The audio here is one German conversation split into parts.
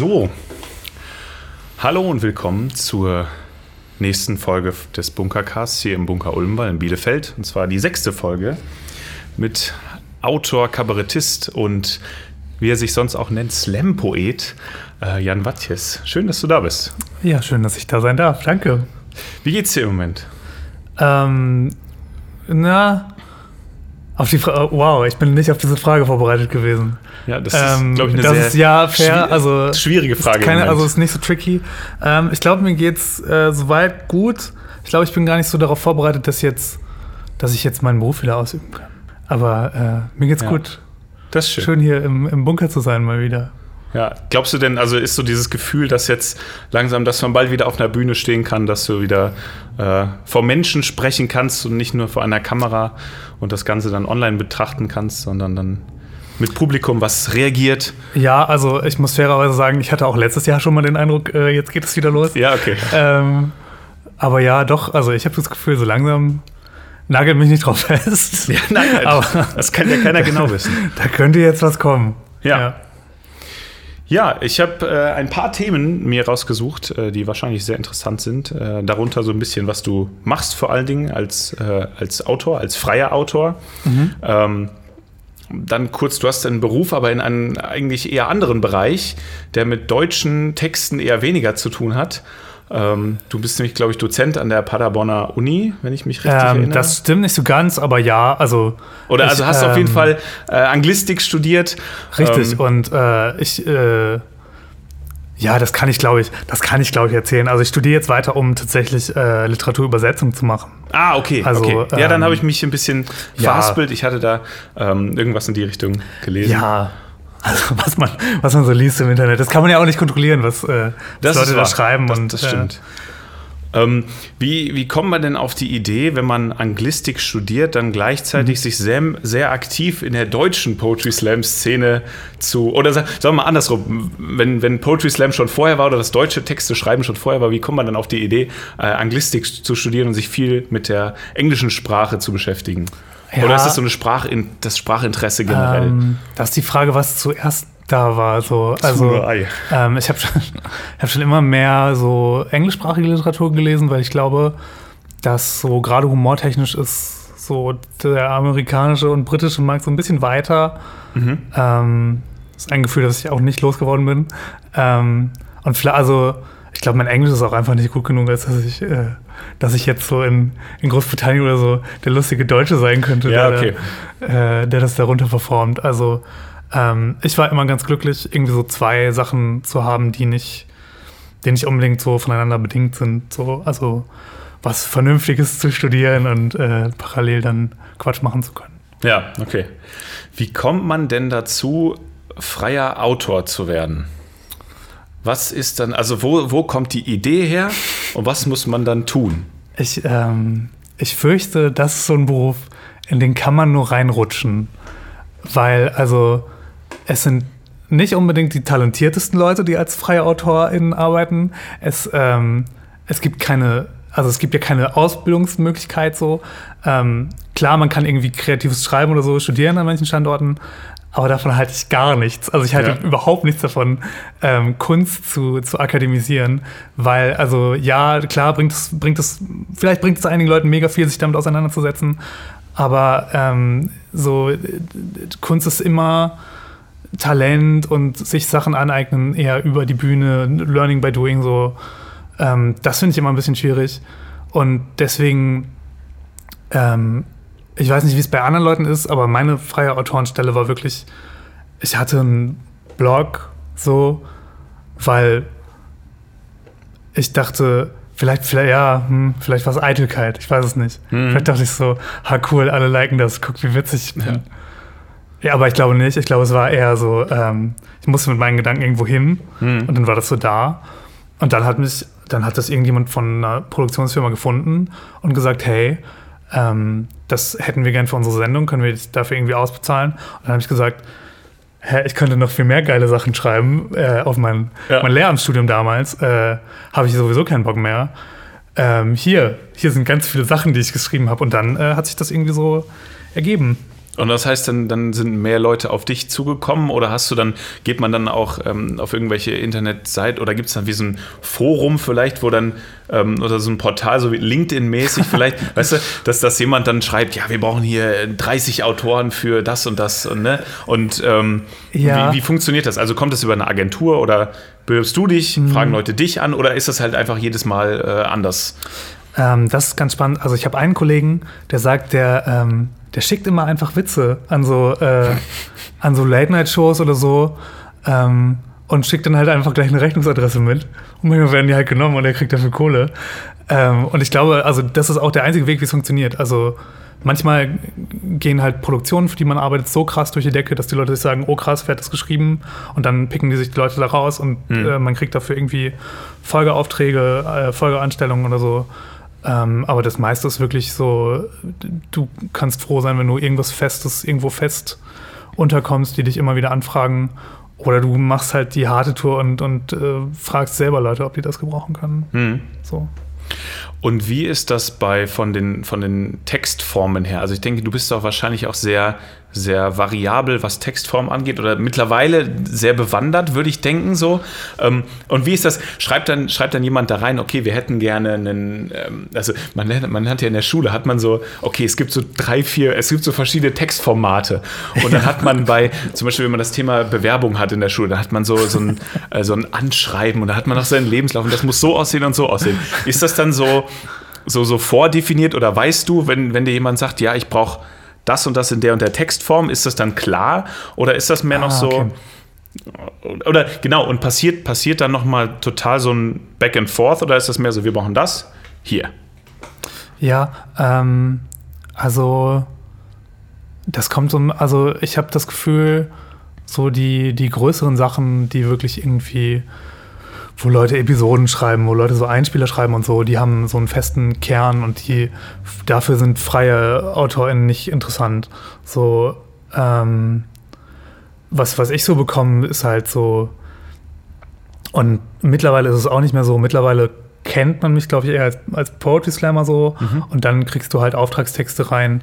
So, hallo und willkommen zur nächsten Folge des Bunkercasts hier im Bunker Ulmball in Bielefeld. Und zwar die sechste Folge mit Autor, Kabarettist und wie er sich sonst auch nennt, Slam-Poet äh, Jan Wattjes. Schön, dass du da bist. Ja, schön, dass ich da sein darf. Danke. Wie geht's dir im Moment? Ähm, na, auf die Frage, wow, ich bin nicht auf diese Frage vorbereitet gewesen. Ja, das ist, ähm, glaube ich, eine das sehr ist, ja, fair, also, schwierige Frage. Ist keine, also ist nicht so tricky. Ähm, ich glaube, mir geht's äh, soweit gut. Ich glaube, ich bin gar nicht so darauf vorbereitet, dass jetzt, dass ich jetzt meinen Beruf wieder ausüben kann. Aber äh, mir geht's Ja. gut. Das ist schön. Schön hier im, im Bunker zu sein mal wieder. Ja, glaubst du denn, also ist so dieses Gefühl, dass jetzt langsam, dass man bald wieder auf einer Bühne stehen kann, dass du wieder äh, vor Menschen sprechen kannst und nicht nur vor einer Kamera und das Ganze dann online betrachten kannst, sondern dann mit Publikum, was reagiert? Ja, also ich muss fairerweise sagen, ich hatte auch letztes Jahr schon mal den Eindruck, äh, jetzt geht es wieder los. Ja, okay. Ähm, aber ja, doch, also ich habe das Gefühl, so langsam nagelt mich nicht drauf fest. Ja, nein, aber das kann ja keiner genau wissen. da könnte jetzt was kommen. Ja. Ja, ich habe äh, ein paar Themen mir rausgesucht, äh, die wahrscheinlich sehr interessant sind. Äh, darunter so ein bisschen, was du machst, vor allen Dingen als, äh, als Autor, als freier Autor. Ähm, dann kurz, du hast einen Beruf, aber in einem eigentlich eher anderen Bereich, der mit deutschen Texten eher weniger zu tun hat. Ähm, du bist nämlich, glaube ich, Dozent an der Paderborner Uni, wenn ich mich richtig Ähm, erinnere. das stimmt nicht so ganz, aber ja, also. Oder ich, also hast du auf jeden ähm, Fall äh, Anglistik studiert. Richtig, Ähm, und äh, ich. Äh, ja, das kann ich, glaube ich, das kann ich, glaube ich, erzählen. Also ich studiere jetzt weiter, um tatsächlich äh, Literaturübersetzung zu machen. Ah, okay. Also, okay. Ja, dann ähm, habe ich mich ein bisschen ja. verhaspelt. Ich hatte da ähm, irgendwas in die Richtung gelesen. Ja. Also was man, was man so liest im Internet, das kann man ja auch nicht kontrollieren, was, äh, was Leute da schreiben. Das, und, das stimmt. Ähm, wie, wie kommt man denn auf die Idee, wenn man Anglistik studiert, dann gleichzeitig Mhm. sich sehr, sehr aktiv in der deutschen Poetry Slam Szene zu, oder sa- sagen wir mal andersrum, wenn, wenn Poetry Slam schon vorher war oder das deutsche Texte schreiben schon vorher war, wie kommt man dann auf die Idee, äh, Anglistik zu studieren und sich viel mit der englischen Sprache zu beschäftigen? Ja. Oder ist das so eine Sprachin das Sprachinteresse generell? ähm, das ist die Frage, was zuerst da war. So, also, ähm, ich habe schon, hab schon immer mehr so englischsprachige Literatur gelesen, weil ich glaube, dass so gerade humortechnisch ist so der amerikanische und britische Markt so ein bisschen weiter. Ähm, das ist ein Gefühl, das ich auch nicht losgeworden bin. Ähm, und vielleicht, also, ich glaube, mein Englisch ist auch einfach nicht gut genug, als dass ich, äh, dass ich jetzt so in, in Großbritannien oder so der lustige Deutsche sein könnte, Ja, der, okay. äh, der das darunter performt. Also, ähm, ich war immer ganz glücklich, irgendwie so zwei Sachen zu haben, die nicht, die nicht unbedingt so voneinander bedingt sind. So, also was Vernünftiges zu studieren und äh, parallel dann Quatsch machen zu können. Ja, okay. Wie kommt man denn dazu, freier Autor zu werden? Was ist dann, also wo, wo kommt die Idee her und was muss man dann tun? Ich, ähm, ich fürchte, das ist so ein Beruf, in den kann man nur reinrutschen. Weil, also, es sind nicht unbedingt die talentiertesten Leute, die als freie AutorInnen arbeiten. Es, ähm, es gibt keine, also es gibt ja keine Ausbildungsmöglichkeit so. Ähm, klar, man kann irgendwie kreatives Schreiben oder so studieren an manchen Standorten, aber davon halte ich gar nichts. Also ich halte Ja. überhaupt nichts davon, ähm, Kunst zu, zu akademisieren, weil, also ja, klar bringt es, bringt es, vielleicht bringt es einigen Leuten mega viel, sich damit auseinanderzusetzen, aber ähm, so äh, Kunst ist immer Talent und sich Sachen aneignen, eher über die Bühne, Learning by Doing, so. Ähm, das finde ich immer ein bisschen schwierig. Und deswegen, ähm, ich weiß nicht, wie es bei anderen Leuten ist, aber meine freie Autorenstelle war wirklich, ich hatte einen Blog so, weil ich dachte, vielleicht, vielleicht, ja, hm, vielleicht war es Eitelkeit, ich weiß es nicht. Vielleicht dachte ich so, ha cool, alle liken das, guck, wie witzig ich bin. Ja. Ja. aber ich glaube nicht. Ich glaube, es war eher so, ähm, ich musste mit meinen Gedanken irgendwo hin Hm. und dann war das so da. Und dann hat mich, dann hat das irgendjemand von einer Produktionsfirma gefunden und gesagt, hey, ähm, das hätten wir gern für unsere Sendung, können wir dafür irgendwie ausbezahlen? Und dann habe ich gesagt, hä, ich könnte noch viel mehr geile Sachen schreiben äh, auf mein, Ja. mein Lehramtsstudium damals. Äh, habe ich sowieso keinen Bock mehr. Ähm, hier, hier sind ganz viele Sachen, die ich geschrieben habe. Und dann äh, hat sich das irgendwie so ergeben. Und das heißt, dann, dann sind mehr Leute auf dich zugekommen oder hast du dann, geht man dann auch ähm, auf irgendwelche Internetseiten oder gibt es dann wie so ein Forum vielleicht, wo dann ähm, oder so ein Portal, so wie LinkedIn-mäßig vielleicht, weißt du, dass, dass jemand dann schreibt, ja, wir brauchen hier 30 Autoren für das und das und, ne? und ähm, ja. wie, wie, funktioniert das? Also kommt das über eine Agentur oder bewirbst du dich, mhm. fragen Leute dich an oder ist das halt einfach jedes Mal äh, anders? Ähm, das ist ganz spannend. Also ich habe einen Kollegen, der sagt, der, ähm, der schickt immer einfach Witze an so, äh, so Late-Night-Shows oder so ähm, und schickt dann halt einfach gleich eine Rechnungsadresse mit. Und manchmal werden die halt genommen und er kriegt dafür Kohle. Ähm, und ich glaube, also das ist auch der einzige Weg, wie es funktioniert. Also manchmal gehen halt Produktionen, für die man arbeitet, so krass durch die Decke, dass die Leute sich sagen, oh krass, wer hat das geschrieben? Und dann picken die sich die Leute da raus und mhm. äh, man kriegt dafür irgendwie Folgeaufträge, äh, Folgeanstellungen oder so. Ähm, aber das meiste ist wirklich so, du kannst froh sein, wenn du irgendwas Festes irgendwo fest unterkommst, die dich immer wieder anfragen. Oder du machst halt die harte Tour und, und äh, fragst selber Leute, ob die das gebrauchen können. Mhm. So. Und wie ist das bei von den, von den Textformen her? Also ich denke, du bist doch wahrscheinlich auch sehr sehr variabel, was Textform angeht oder mittlerweile sehr bewandert, würde ich denken so. Ähm, und wie ist das? Schreibt dann, schreibt dann jemand da rein, okay, wir hätten gerne einen, ähm, also man, man hat ja in der Schule, hat man so, okay, es gibt so drei, vier, es gibt so verschiedene Textformate. Und dann hat man bei, zum Beispiel, wenn man das Thema Bewerbung hat in der Schule, dann hat man so, so, ein, äh, so ein Anschreiben und da hat man noch seinen Lebenslauf und das muss so aussehen und so aussehen. Ist das dann so, so, so vordefiniert oder weißt du, wenn, wenn dir jemand sagt, ja, ich brauche das und das in der und der Textform, ist das dann klar oder ist das mehr ah, noch so okay. oder genau und passiert passiert dann noch mal total so ein Back and Forth oder ist das mehr so wir brauchen das hier? Ja, ähm, also das kommt so also ich habe das Gefühl so die die größeren Sachen, die wirklich irgendwie wo Leute Episoden schreiben, wo Leute so Einspieler schreiben und so, die haben so einen festen Kern und die dafür sind freie AutorInnen nicht interessant. So, ähm, was, was ich so bekomme, ist halt so, und mittlerweile ist es auch nicht mehr so, mittlerweile kennt man mich, glaube ich, eher als, als Poetry Slammer so mhm. und dann kriegst du halt Auftragstexte rein,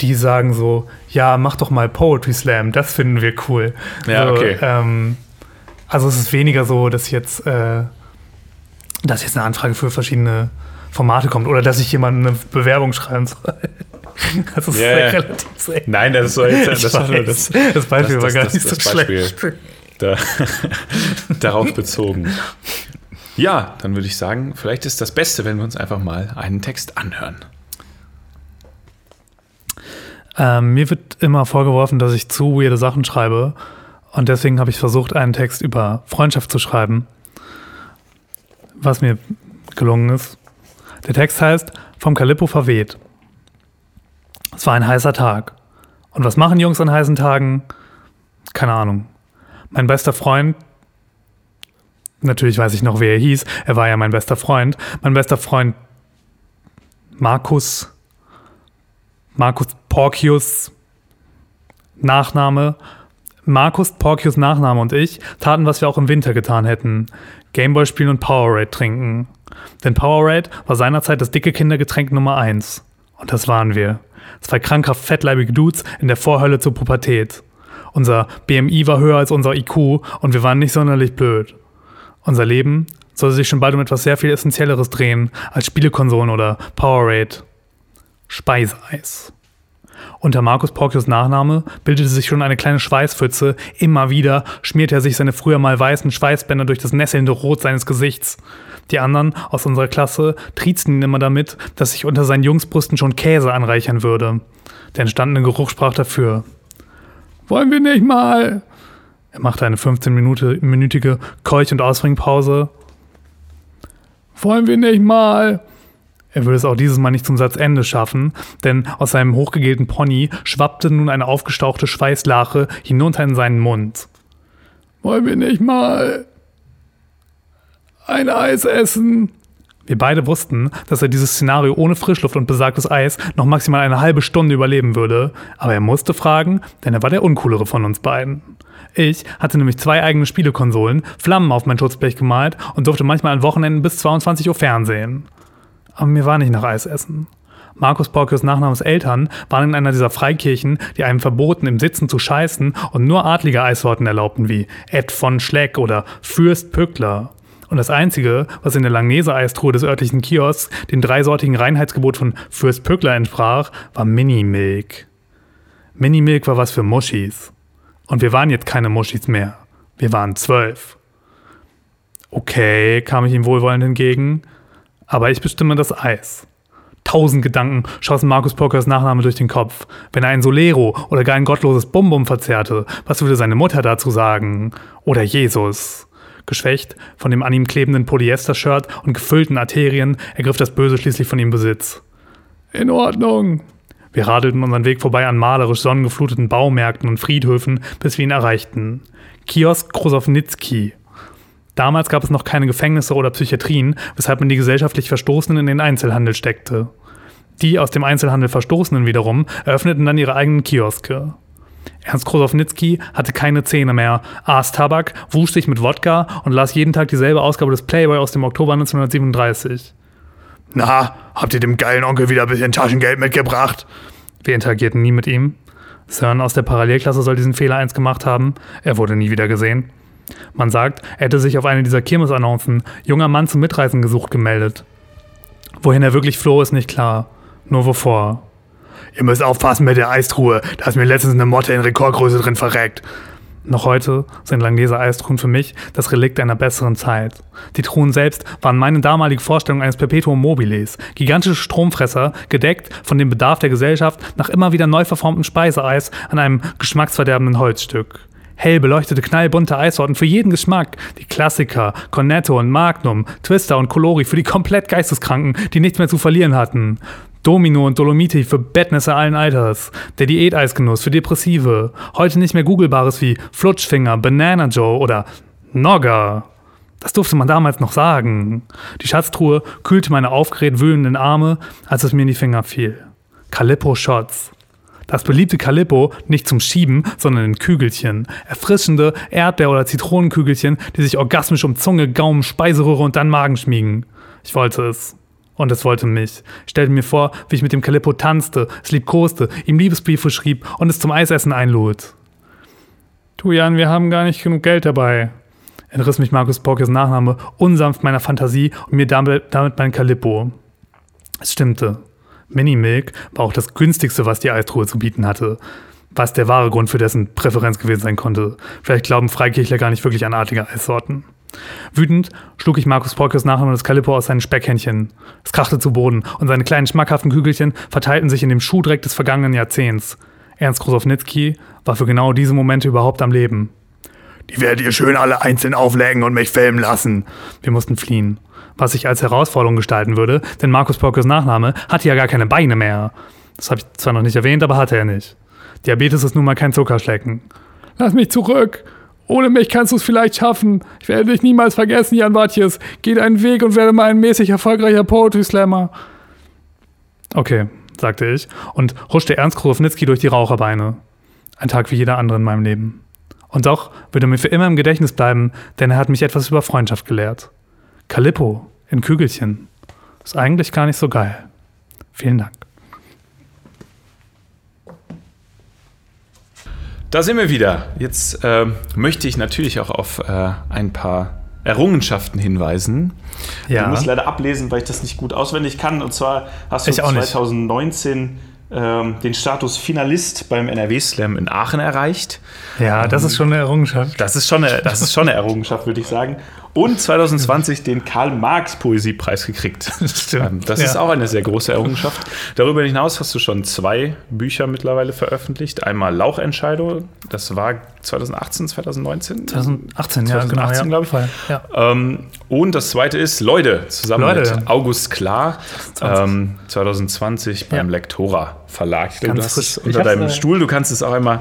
die sagen so, ja, mach doch mal Poetry Slam, das finden wir cool. Ja, so, okay. Ähm, also es ist weniger so, dass jetzt, äh, dass jetzt eine Anfrage für verschiedene Formate kommt oder dass ich jemandem eine Bewerbung schreiben soll. Das ist yeah. relativ selten. Nein, das soll jetzt das, das, das, Beispiel das, war gar nicht so schlecht. Da, darauf bezogen. Ja, dann würde ich sagen, vielleicht ist das Beste, wenn wir uns einfach mal einen Text anhören. Ähm, mir wird immer vorgeworfen, dass ich zu weirde Sachen schreibe. Und deswegen habe ich versucht, einen Text über Freundschaft zu schreiben, was mir gelungen ist. Der Text heißt Vom Kalippo verweht. Es war ein heißer Tag. Und was machen Jungs an heißen Tagen? Keine Ahnung. Mein bester Freund, natürlich weiß ich noch, wer er hieß, er war ja mein bester Freund. Mein bester Freund Markus, Markus Porcius, Nachname, Markus, Porcius Nachname und ich taten, was wir auch im Winter getan hätten. Gameboy spielen und Powerade trinken. Denn Powerade war seinerzeit das dicke Kindergetränk Nummer 1. Und das waren wir. Zwei krankhaft fettleibige Dudes in der Vorhölle zur Pubertät. Unser BMI war höher als unser IQ und wir waren nicht sonderlich blöd. Unser Leben sollte sich schon bald um etwas sehr viel Essentielleres drehen als Spielekonsolen oder Powerade. Speiseeis. Unter Markus Porcius Nachname bildete sich schon eine kleine Schweißpfütze. Immer wieder schmierte er sich seine früher mal weißen Schweißbänder durch das nesselnde Rot seines Gesichts. Die anderen aus unserer Klasse triezten ihn immer damit, dass sich unter seinen Jungsbrüsten schon Käse anreichern würde. Der entstandene Geruch sprach dafür. Wollen wir nicht mal? Er machte eine 15-minütige Keuch- und Ausbringpause. Wollen wir nicht mal? Er würde es auch dieses Mal nicht zum Satzende schaffen, denn aus seinem hochgegelten Pony schwappte nun eine aufgestauchte Schweißlache hinunter in seinen Mund. Wollen wir nicht mal ein Eis essen? Wir beide wussten, dass er dieses Szenario ohne Frischluft und besagtes Eis noch maximal eine halbe Stunde überleben würde, aber er musste fragen, denn er war der uncoolere von uns beiden. Ich hatte nämlich zwei eigene Spielekonsolen, Flammen auf mein Schutzblech gemalt und durfte manchmal an Wochenenden bis 22 Uhr fernsehen aber mir war nicht nach Eis essen. Markus Borkius Nachnamens Eltern waren in einer dieser Freikirchen, die einem verboten, im Sitzen zu scheißen und nur adlige Eissorten erlaubten wie Ed von Schleck oder Fürst Pückler. Und das Einzige, was in der Langnese-Eistruhe des örtlichen Kiosks dem dreisortigen Reinheitsgebot von Fürst Pückler entsprach, war Mini-Milk. Mini-Milk war was für Muschis. Und wir waren jetzt keine Muschis mehr. Wir waren zwölf. Okay, kam ich ihm wohlwollend entgegen, aber ich bestimme das Eis. Tausend Gedanken schossen Markus Pokers Nachname durch den Kopf. Wenn er ein Solero oder gar ein gottloses Bum-Bum verzehrte, was würde seine Mutter dazu sagen? Oder Jesus? Geschwächt von dem an ihm klebenden Polyester-Shirt und gefüllten Arterien ergriff das Böse schließlich von ihm Besitz. In Ordnung. Wir radelten unseren Weg vorbei an malerisch sonnengefluteten Baumärkten und Friedhöfen, bis wir ihn erreichten. Kiosk Krosownitzki. Damals gab es noch keine Gefängnisse oder Psychiatrien, weshalb man die gesellschaftlich Verstoßenen in den Einzelhandel steckte. Die aus dem Einzelhandel Verstoßenen wiederum eröffneten dann ihre eigenen Kioske. Ernst Krosownitzki hatte keine Zähne mehr, aß Tabak, wusch sich mit Wodka und las jeden Tag dieselbe Ausgabe des Playboy aus dem Oktober 1937. Na, habt ihr dem geilen Onkel wieder ein bisschen Taschengeld mitgebracht? Wir interagierten nie mit ihm. CERN aus der Parallelklasse soll diesen Fehler eins gemacht haben. Er wurde nie wieder gesehen. Man sagt, er hätte sich auf eine dieser Kirmesannoncen junger Mann zum Mitreisen gesucht gemeldet. Wohin er wirklich floh, ist nicht klar. Nur wovor. Ihr müsst aufpassen mit der Eistruhe. Da ist mir letztens eine Motte in Rekordgröße drin verreckt. Noch heute sind Langleser Eistruhen für mich das Relikt einer besseren Zeit. Die Truhen selbst waren meine damalige Vorstellung eines Perpetuum mobiles. Gigantische Stromfresser, gedeckt von dem Bedarf der Gesellschaft nach immer wieder neu verformtem Speiseeis an einem geschmacksverderbenden Holzstück. Hell beleuchtete knallbunte Eissorten für jeden Geschmack. Die Klassiker, Cornetto und Magnum, Twister und Colori für die komplett Geisteskranken, die nichts mehr zu verlieren hatten. Domino und Dolomiti für Bettnässe allen Alters. Der Diäteisgenuss für Depressive. Heute nicht mehr googelbares wie Flutschfinger, Banana Joe oder Nogger. Das durfte man damals noch sagen. Die Schatztruhe kühlte meine aufgeregt wühlenden Arme, als es mir in die Finger fiel. Calippo Shots. Das beliebte Calippo nicht zum Schieben, sondern in Kügelchen. Erfrischende Erdbeer- oder Zitronenkügelchen, die sich orgasmisch um Zunge, Gaumen, Speiseröhre und dann Magen schmiegen. Ich wollte es und es wollte mich. Ich stellte mir vor, wie ich mit dem Calippo tanzte, es liebkoste, ihm Liebesbriefe schrieb und es zum Eisessen einlud. Du Jan, wir haben gar nicht genug Geld dabei, entriss mich Markus Porkes Nachname unsanft meiner Fantasie und mir damit, damit mein Calippo. Es stimmte. Mini-Milk war auch das günstigste, was die Eistruhe zu bieten hatte. Was der wahre Grund für dessen Präferenz gewesen sein konnte. Vielleicht glauben Freikirchler gar nicht wirklich an artige Eissorten. Wütend schlug ich Markus Polkes nach und das Calippo aus seinen Speckhändchen. Es krachte zu Boden und seine kleinen schmackhaften Kügelchen verteilten sich in dem Schuhdreck des vergangenen Jahrzehnts. Ernst Krosownitzki war für genau diese Momente überhaupt am Leben. Die werdet ihr schön alle einzeln auflegen und mich filmen lassen. Wir mussten fliehen. Was sich als Herausforderung gestalten würde, denn Markus Polkes Nachname hatte ja gar keine Beine mehr. Das habe ich zwar noch nicht erwähnt, aber hatte er nicht. Diabetes ist nun mal kein Zuckerschlecken. Lass mich zurück! Ohne mich kannst du es vielleicht schaffen. Ich werde dich niemals vergessen, Jan Watjes. Geh deinen Weg und werde mal ein mäßig erfolgreicher Poetry Slammer. Okay, sagte ich und huschte Ernst Krosownitzki durch die Raucherbeine. Ein Tag wie jeder andere in meinem Leben. Und doch wird er mir für immer im Gedächtnis bleiben, denn er hat mich etwas über Freundschaft gelehrt. Calippo in Kügelchen. Ist eigentlich gar nicht so geil. Vielen Dank. Da sind wir wieder. Jetzt äh, möchte ich natürlich auch auf äh, ein paar Errungenschaften hinweisen. Ja. Du musst leider ablesen, weil ich das nicht gut auswendig kann. Und zwar hast du 2019 ähm, den Status Finalist beim NRW Slam in Aachen erreicht. Ja, das ist schon eine Errungenschaft. Das ist schon eine, das ist schon eine Errungenschaft, würde ich sagen. Und 2020 den Karl-Marx-Poesiepreis gekriegt. Stimmt. Ähm, das ja. ist auch eine sehr große Errungenschaft. Darüber hinaus hast du schon zwei Bücher mittlerweile veröffentlicht. Einmal Lauchentscheidung, das war 2018, 2019? 2018, ja, 2018, genau, glaube ich. Ja. Ähm, und das zweite ist Leute, zusammen Leute. mit August Klar, 2020, 2020 beim ja. Lektora Verlag. Ich glaube, du hast es unter deinem äh, Stuhl, du kannst es auch einmal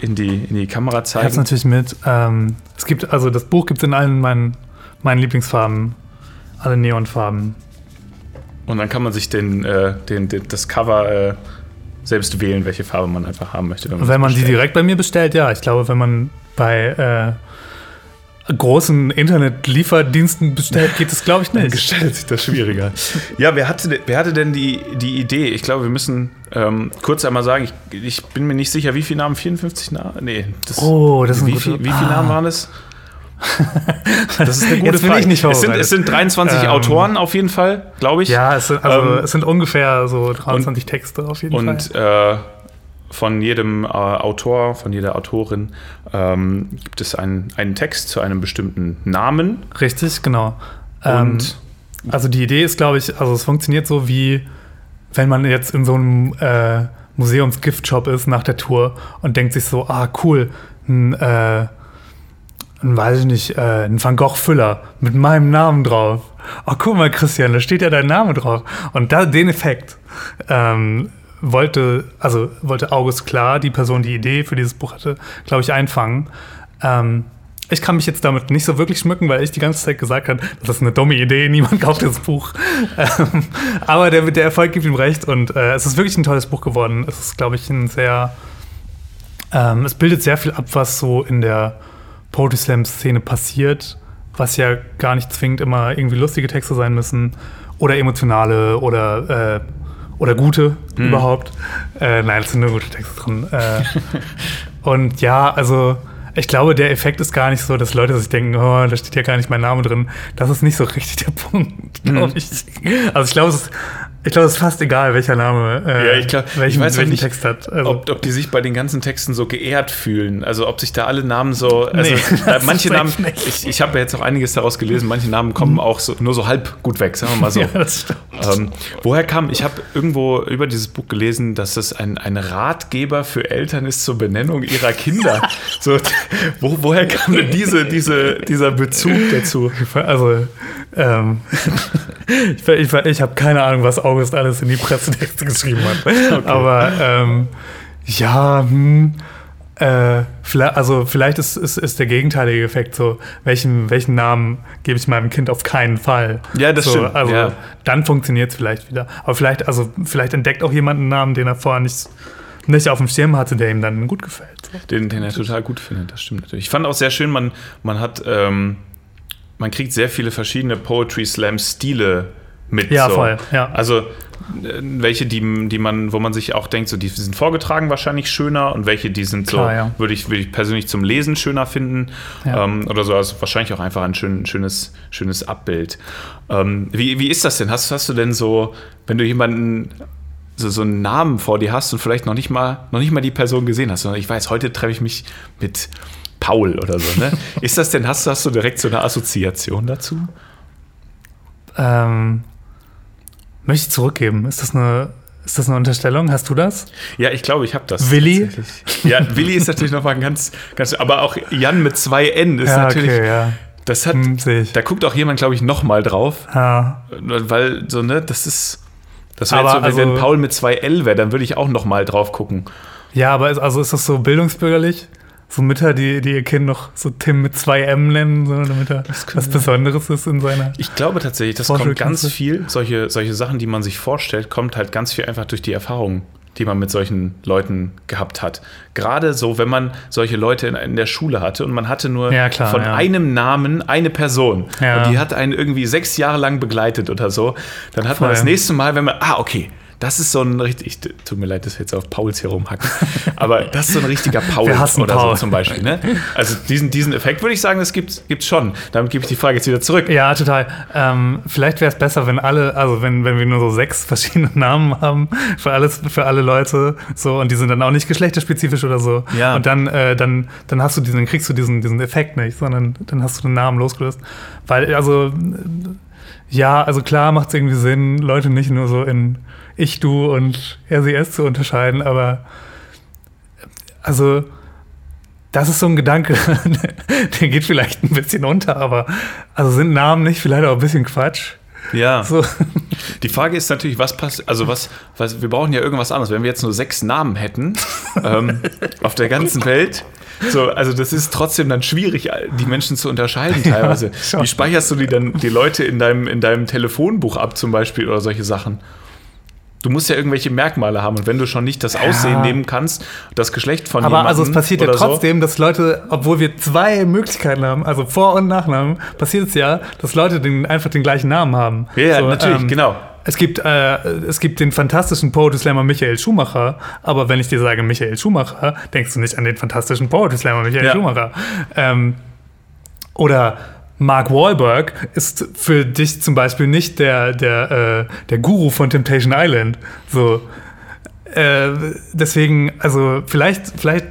in die, in die Kamera zeigen. Ich habe natürlich mit. Ähm, es gibt, also das Buch gibt es in allen meinen, meinen Lieblingsfarben, alle Neonfarben. Und dann kann man sich den, äh, den, den das Cover äh, selbst wählen, welche Farbe man einfach haben möchte. Wenn man, wenn man die direkt bei mir bestellt, ja. Ich glaube, wenn man bei äh, großen Internetlieferdiensten bestellt, geht es, glaube ich, nicht. Gestellt sich das schwieriger. ja, wer hatte, wer hatte denn die, die Idee? Ich glaube, wir müssen ähm, kurz einmal sagen, ich, ich, bin mir nicht sicher, wie viele Namen? 54 Namen? Nee. Das, oh, das ist wie, ein viel, wie viele Namen waren es? Das ist eine gute Jetzt Frage. Ich nicht es, sind, es sind 23 ähm, Autoren auf jeden Fall, glaube ich. Ja, es sind, also, ähm, es sind ungefähr so 23 und, Texte auf jeden und, Fall. Und äh, von jedem äh, Autor, von jeder Autorin ähm, gibt es einen, einen Text zu einem bestimmten Namen. Richtig, genau. Und ähm, also die Idee ist, glaube ich, also es funktioniert so wie, wenn man jetzt in so einem äh, Museumsgiftshop ist nach der Tour und denkt sich so, ah cool, ein, äh, ein weiß ich nicht, äh, ein Van Gogh-Füller mit meinem Namen drauf. Oh, guck mal, Christian, da steht ja dein Name drauf. Und da, den Effekt ähm, wollte, also wollte August Klar, die Person, die Idee für dieses Buch hatte, glaube ich, einfangen. Ähm, ich kann mich jetzt damit nicht so wirklich schmücken, weil ich die ganze Zeit gesagt habe, das ist eine dumme Idee, niemand kauft das Buch. Ähm, aber der, der Erfolg gibt ihm recht und äh, es ist wirklich ein tolles Buch geworden. Es ist, glaube ich, ein sehr, ähm, es bildet sehr viel ab, was so in der Poetry Slam-Szene passiert, was ja gar nicht zwingend immer irgendwie lustige Texte sein müssen oder emotionale oder äh, oder gute mhm. überhaupt. Äh, nein, es sind nur gute Texte drin. Äh, und ja, also ich glaube, der Effekt ist gar nicht so, dass Leute sich denken, oh, da steht ja gar nicht mein Name drin. Das ist nicht so richtig der Punkt, glaube mhm. ich. Also ich glaube, es ist ich glaube, es ist fast egal, welcher Name äh, ja, ich glaub, welchen, ich weiß welchen nicht, Text hat. Also. Ob, ob, die sich bei den ganzen Texten so geehrt fühlen. Also ob sich da alle Namen so. Also, nee, manche Namen, ich, ich habe ja jetzt auch einiges daraus gelesen, manche Namen kommen auch so, nur so halb gut weg, sagen wir mal so. ja, ähm, woher kam, ich habe irgendwo über dieses Buch gelesen, dass es ein, ein Ratgeber für Eltern ist zur Benennung ihrer Kinder. so, wo, woher kam denn diese, diese, dieser Bezug dazu? Also, ähm, ich, ich, ich habe keine Ahnung, was August alles in die Pressetexte geschrieben hat. Okay. Aber ähm, ja, hm, äh, vielleicht, also vielleicht ist, ist, ist, der gegenteilige Effekt so, welchen, welchen Namen gebe ich meinem Kind auf keinen Fall. Ja, das so, stimmt. Also ja. dann funktioniert es vielleicht wieder. Aber vielleicht, also vielleicht entdeckt auch jemand einen Namen, den er vorher nicht, nicht auf dem Schirm hatte, der ihm dann gut gefällt. Den, den er total gut findet, das stimmt natürlich. Ich fand auch sehr schön, man, man hat ähm, man kriegt sehr viele verschiedene Poetry Slam Stile mit. Ja, so. voll. Ja. Also äh, welche, die, die man, wo man sich auch denkt, so die sind vorgetragen wahrscheinlich schöner und welche, die sind Klar, so, ja. würde ich, würd ich persönlich zum Lesen schöner finden. Ja. Ähm, oder so, also wahrscheinlich auch einfach ein schön, schönes, schönes Abbild. Ähm, wie, wie ist das denn? Hast, hast du denn so, wenn du jemanden so, so einen Namen vor dir hast und vielleicht noch nicht mal, noch nicht mal die Person gesehen hast, sondern ich weiß, heute treffe ich mich mit Paul oder so, ne? Ist das denn, hast, hast du direkt so eine Assoziation dazu? Ähm, möchte ich zurückgeben. Ist das eine, ist das eine Unterstellung? Hast du das? Ja, ich glaube, ich habe das. Willi? Ja, Willi ist natürlich noch mal ein ganz, ganz, aber auch Jan mit zwei N ist ja, natürlich. Okay, ja. Das hat, hm, da guckt auch jemand, glaube ich, noch mal drauf. Ja. Weil so, ne, das ist, das wäre so, also, wenn Paul mit zwei L wäre, dann würde ich auch noch mal drauf gucken. Ja, aber ist, also ist das so bildungsbürgerlich? So Mütter, die, die ihr Kind noch so Tim mit zwei M nennen, so, damit er was Besonderes ist in seiner. Ich glaube tatsächlich, das kommt ganz viel, solche, solche Sachen, die man sich vorstellt, kommt halt ganz viel einfach durch die Erfahrung, die man mit solchen Leuten gehabt hat. Gerade so, wenn man solche Leute in, in der Schule hatte und man hatte nur ja, klar, von ja. einem Namen eine Person ja. und die hat einen irgendwie sechs Jahre lang begleitet oder so, dann hat Voll. man das nächste Mal, wenn man, ah, okay, das ist so ein richtig, tut mir leid, dass wir jetzt auf Pauls hier rumhacken, aber das ist so ein richtiger Paul oder Paul. so zum Beispiel. Ne? Also diesen, diesen Effekt würde ich sagen, das gibt es schon. Damit gebe ich die Frage jetzt wieder zurück. Ja, total. Ähm, vielleicht wäre es besser, wenn alle, also wenn, wenn wir nur so sechs verschiedene Namen haben für alles, für alle Leute, so und die sind dann auch nicht geschlechterspezifisch oder so. Ja. Und dann, äh, dann, dann hast du diesen, dann kriegst du diesen, diesen Effekt nicht, sondern dann hast du den Namen losgelöst. Weil, also ja, also klar macht es irgendwie Sinn, Leute nicht nur so in ich, du und er, sie, es zu unterscheiden, aber also das ist so ein Gedanke, der geht vielleicht ein bisschen unter, aber also sind Namen nicht vielleicht auch ein bisschen Quatsch? Ja. So. Die Frage ist natürlich, was passiert, also was, was, wir brauchen ja irgendwas anderes. Wenn wir jetzt nur sechs Namen hätten ähm, auf der ganzen Welt, so, also das ist trotzdem dann schwierig, die Menschen zu unterscheiden teilweise. Ja, Wie speicherst du die dann, die Leute in deinem, in deinem Telefonbuch ab zum Beispiel oder solche Sachen? Du musst ja irgendwelche Merkmale haben und wenn du schon nicht das Aussehen nehmen kannst, das Geschlecht von Aber also es jemandem passiert ja oder so- trotzdem, dass Leute, obwohl wir zwei Möglichkeiten haben, also Vor- und Nachnamen, passiert es ja, dass Leute den, einfach den gleichen Namen haben. Ja, ja, So, natürlich, ähm, genau. Es gibt, äh, es gibt den fantastischen Poetry Slammer Michael Schumacher, aber wenn ich dir sage Michael Schumacher, denkst du nicht an den fantastischen Poetry Slammer Michael Ja. Schumacher. Ähm, oder Mark Wahlberg ist für dich zum Beispiel nicht der, der, äh, der Guru von Temptation Island. So. Äh, deswegen, also vielleicht, vielleicht,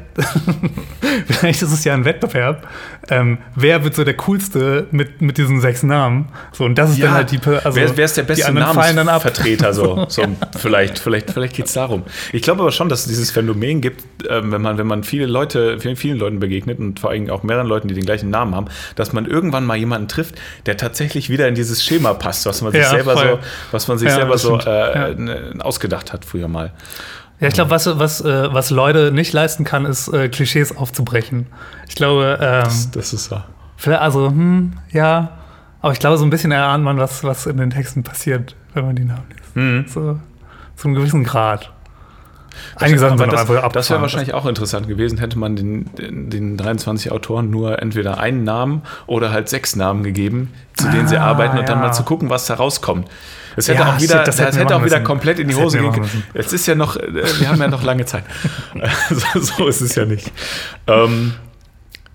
vielleicht ist es ja ein Wettbewerb. Ähm, wer wird so der coolste mit, mit diesen sechs Namen? So, und das ist dann halt die, also wer, wer ist der beste. Namensvertreter? So, so vielleicht, vielleicht, vielleicht geht es darum. Ich glaube aber schon, dass es dieses Phänomen gibt, ähm, wenn man, wenn man viele Leute, vielen, vielen Leuten begegnet und vor allem auch mehreren Leuten, die den gleichen Namen haben, dass man irgendwann mal jemanden trifft, der tatsächlich wieder in dieses Schema passt, was man sich Ja, selber voll. so, was man sich Ja, selber so äh, ne- ausgedacht hat früher mal. Ja, ich glaube, was, was, äh, was Leute nicht leisten kann, ist äh, Klischees aufzubrechen. Ich glaube, ähm, Das ist so. vielleicht, also, hm, ja, aber ich glaube, so ein bisschen erahnt man, was, was in den Texten passiert, wenn man die Namen liest. Mhm. So, zu einem gewissen Grad. Einige Sachen sind das, einfach das wäre wahrscheinlich auch interessant gewesen, hätte man den, den, den 23 Autoren nur entweder einen Namen oder halt sechs Namen gegeben, zu denen sie Ah, arbeiten und dann ja. mal zu gucken, was da rauskommt. Es hätte Ja, auch wieder, das das hätte auch wieder müssen. komplett in die Hose gehen können. Jetzt ist ja noch, äh, wir haben ja noch lange Zeit. so, so ist es ja nicht. Ähm,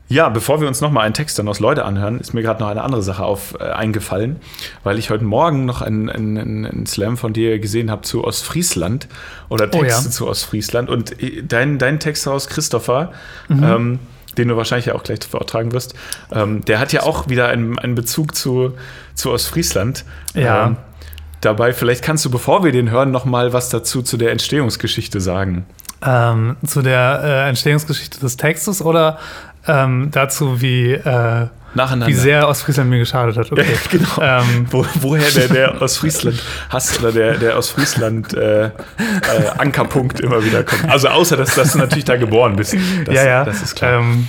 ja, bevor wir uns nochmal einen Text dann aus Leute anhören, ist mir gerade noch eine andere Sache auf, äh, eingefallen, weil ich heute Morgen noch einen, einen, einen Slam von dir gesehen habe zu Ostfriesland oder Oh ja. Texte zu Ostfriesland. Und äh, dein, dein Text daraus, Christopher, Mhm. ähm, den du wahrscheinlich ja auch gleich vortragen wirst, ähm, der hat ja auch wieder einen, einen Bezug zu, zu Ostfriesland. Ja. Ähm, dabei, vielleicht kannst du, bevor wir den hören, nochmal was dazu zu der Entstehungsgeschichte sagen. ähm, zu der äh, Entstehungsgeschichte des Textes oder ähm, dazu, wie, äh, wie sehr Ostfriesland mir geschadet hat. Okay. genau. Ähm, Wo, woher der, der Ostfriesland Hass oder der, der Ostfriesland äh, äh, Ankerpunkt immer wieder kommt. Also außer, dass, dass du natürlich da geboren bist. Das, ja, ja. Das ist klar. Ähm,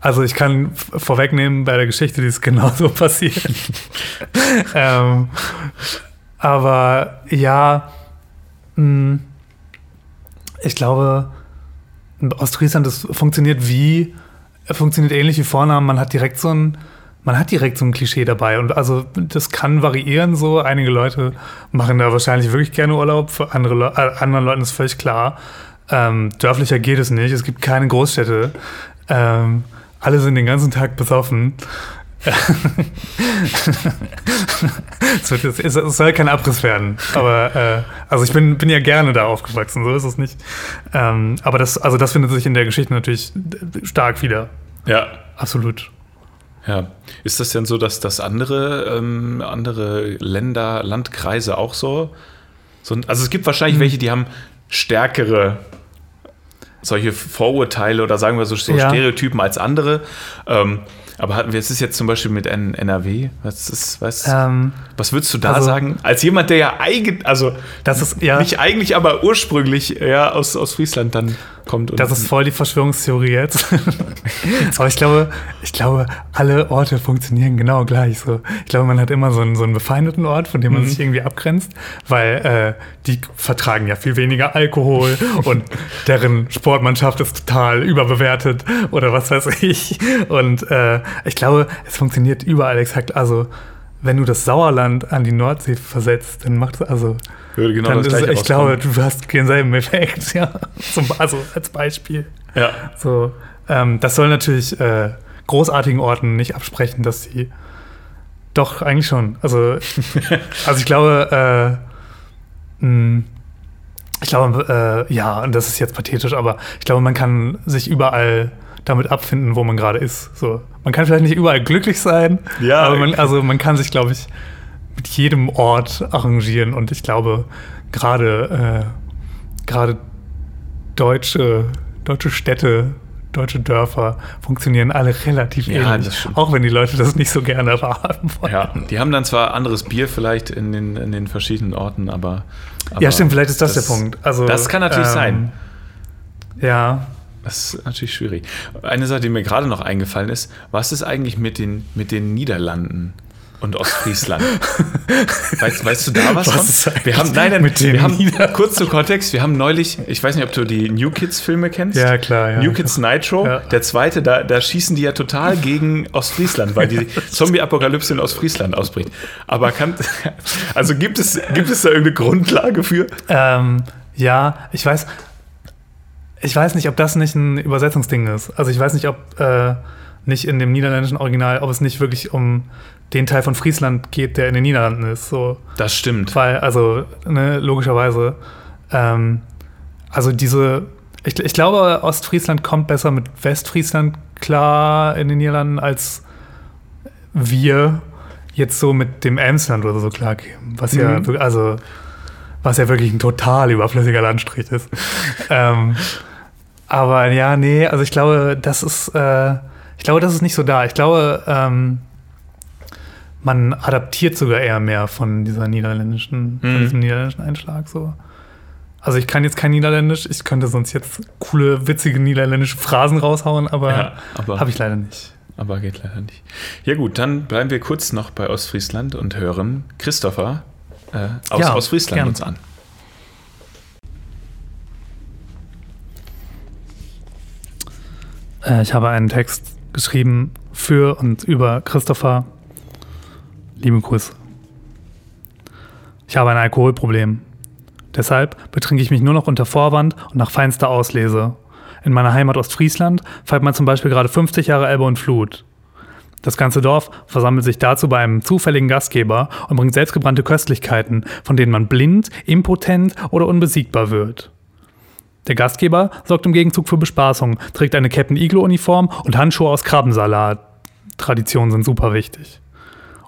also ich kann vorwegnehmen, bei der Geschichte, die ist genauso passiert. ähm, aber ja, mh, ich glaube, Ostfriesland, das funktioniert wie, funktioniert ähnlich wie Vornamen. Man hat direkt so ein, man hat direkt so ein Klischee dabei. Und also das kann variieren so. Einige Leute machen da wahrscheinlich wirklich gerne Urlaub. Für andere Le äh, anderen Leuten ist völlig klar. Ähm, dörflicher geht es nicht. Es gibt keine Großstädte. Ähm, alle sind den ganzen Tag besoffen. Es, soll kein Abriss werden. Aber äh, also ich bin, bin ja gerne da aufgewachsen, so ist es nicht. Ähm, aber das, also das findet sich in der Geschichte natürlich stark wieder. ja. Absolut. Ja. Ist das denn so, dass das andere, ähm, andere Länder, Landkreise auch so? so also es gibt wahrscheinlich welche, die haben stärkere solche Vorurteile oder sagen wir so, so Ja. Stereotypen als andere. Ähm, aber hatten wir, es ist jetzt zum Beispiel mit NRW, was ist, was, Ähm, was würdest du da also- sagen? Als jemand, der ja eigentlich, also das ist ja. nicht eigentlich, aber ursprünglich ja, aus, aus Friesland dann kommt. Und Das ist voll die Verschwörungstheorie jetzt. Aber ich glaube, ich glaube, alle Orte funktionieren genau gleich so. Ich glaube, man hat immer so einen, so einen befeindeten Ort, von dem Mhm. man sich irgendwie abgrenzt, weil äh, die vertragen ja viel weniger Alkohol und deren Sportmannschaft ist total überbewertet oder was weiß ich. Und äh, ich glaube, es funktioniert überall exakt. Also, wenn du das Sauerland an die Nordsee versetzt, dann macht es also würde genau dann das ist gleiche ich glaube, du hast denselben Effekt, ja. Zum, also als Beispiel. ja. So, ähm, das soll natürlich äh, großartigen Orten nicht absprechen, dass sie doch eigentlich schon. Also, also ich glaube, äh, mh, ich glaube, äh, ja, und das ist jetzt pathetisch, aber ich glaube, man kann sich überall damit abfinden, wo man gerade ist. So, man kann vielleicht nicht überall glücklich sein, Ja. aber man, also man kann sich, glaube ich, mit jedem Ort arrangieren und ich glaube, gerade äh, gerade deutsche, deutsche Städte, deutsche Dörfer funktionieren alle relativ Ja, ähnlich. das. Auch wenn die Leute das nicht so gerne wahrhaben wollen. Ja, die haben dann zwar anderes Bier vielleicht in den, in den verschiedenen Orten, aber. aber ja, stimmt, vielleicht ist das, der Punkt. Also, das kann natürlich ähm, sein. Ja, Das ist natürlich schwierig. Eine Sache, die mir gerade noch eingefallen ist, was ist eigentlich mit den, mit den Niederlanden und Ostfriesland. weißt, weißt, du da was? was wir haben, nein, nein, mit wir haben, kurz zu Kontext, wir haben neulich, ich weiß nicht, ob du die New Kids Filme kennst. Ja, klar, ja. New Kids Nitro, ja. der zweite, da, da schießen die ja total gegen Ostfriesland, weil die Zombie-Apokalypse in Ostfriesland ausbricht. Aber kann, also gibt es, gibt es da irgendeine Grundlage für? Ähm, ja, ich weiß, ich weiß nicht, ob das nicht ein Übersetzungsding ist. Also ich weiß nicht, ob äh, nicht in dem niederländischen Original, ob es nicht wirklich um den Teil von Friesland geht, der in den Niederlanden ist. So. Das stimmt. Weil, also, ne, logischerweise, ähm, also diese, ich, ich glaube, Ostfriesland kommt besser mit Westfriesland klar in den Niederlanden, als wir jetzt so mit dem Emsland oder so klar gehen. Was mhm. ja, also, was ja wirklich ein total überflüssiger Landstrich ist. ähm, aber ja, nee, also ich glaube, das ist, äh, ich glaube, das ist nicht so da. Ich glaube, ähm, man adaptiert sogar eher mehr von dieser niederländischen, mhm. von diesem niederländischen Einschlag so. Also ich kann jetzt kein Niederländisch, ich könnte sonst jetzt coole, witzige niederländische Phrasen raushauen, aber, ja, aber habe ich leider nicht. Aber geht leider nicht. Ja gut, dann bleiben wir kurz noch bei Ostfriesland und hören Christopher äh, aus ja, Ostfriesland gern. uns an. Äh, ich habe einen Text geschrieben für und über Christopher. Liebe Grüße. Ich habe ein Alkoholproblem. Deshalb betrinke ich mich nur noch unter Vorwand und nach feinster Auslese. In meiner Heimat Ostfriesland feiert man zum Beispiel gerade 50 Jahre Elbe und Flut. Das ganze Dorf versammelt sich dazu bei einem zufälligen Gastgeber und bringt selbstgebrannte Köstlichkeiten, von denen man blind, impotent oder unbesiegbar wird. Der Gastgeber sorgt im Gegenzug für Bespaßung, trägt eine Captain Iglo-Uniform und Handschuhe aus Krabbensalat. Traditionen sind super wichtig.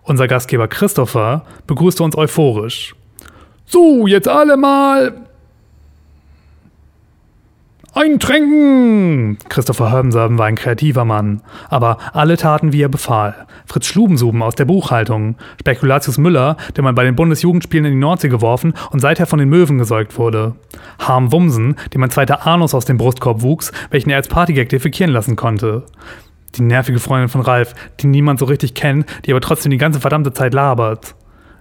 Unser Gastgeber Christopher begrüßte uns euphorisch. So, jetzt alle mal Eintränken! Christopher Hörbenserben war ein kreativer Mann, aber alle taten, wie er befahl. Fritz Schlubensuben aus der Buchhaltung, Spekulatius Müller, der mal bei den Bundesjugendspielen in die Nordsee geworfen und seither von den Möwen gesäugt wurde. Harm Wumsen, dem ein zweiter Anus aus dem Brustkorb wuchs, welchen er als Partygag defekieren lassen konnte. Die nervige Freundin von Ralf, die niemand so richtig kennt, die aber trotzdem die ganze verdammte Zeit labert.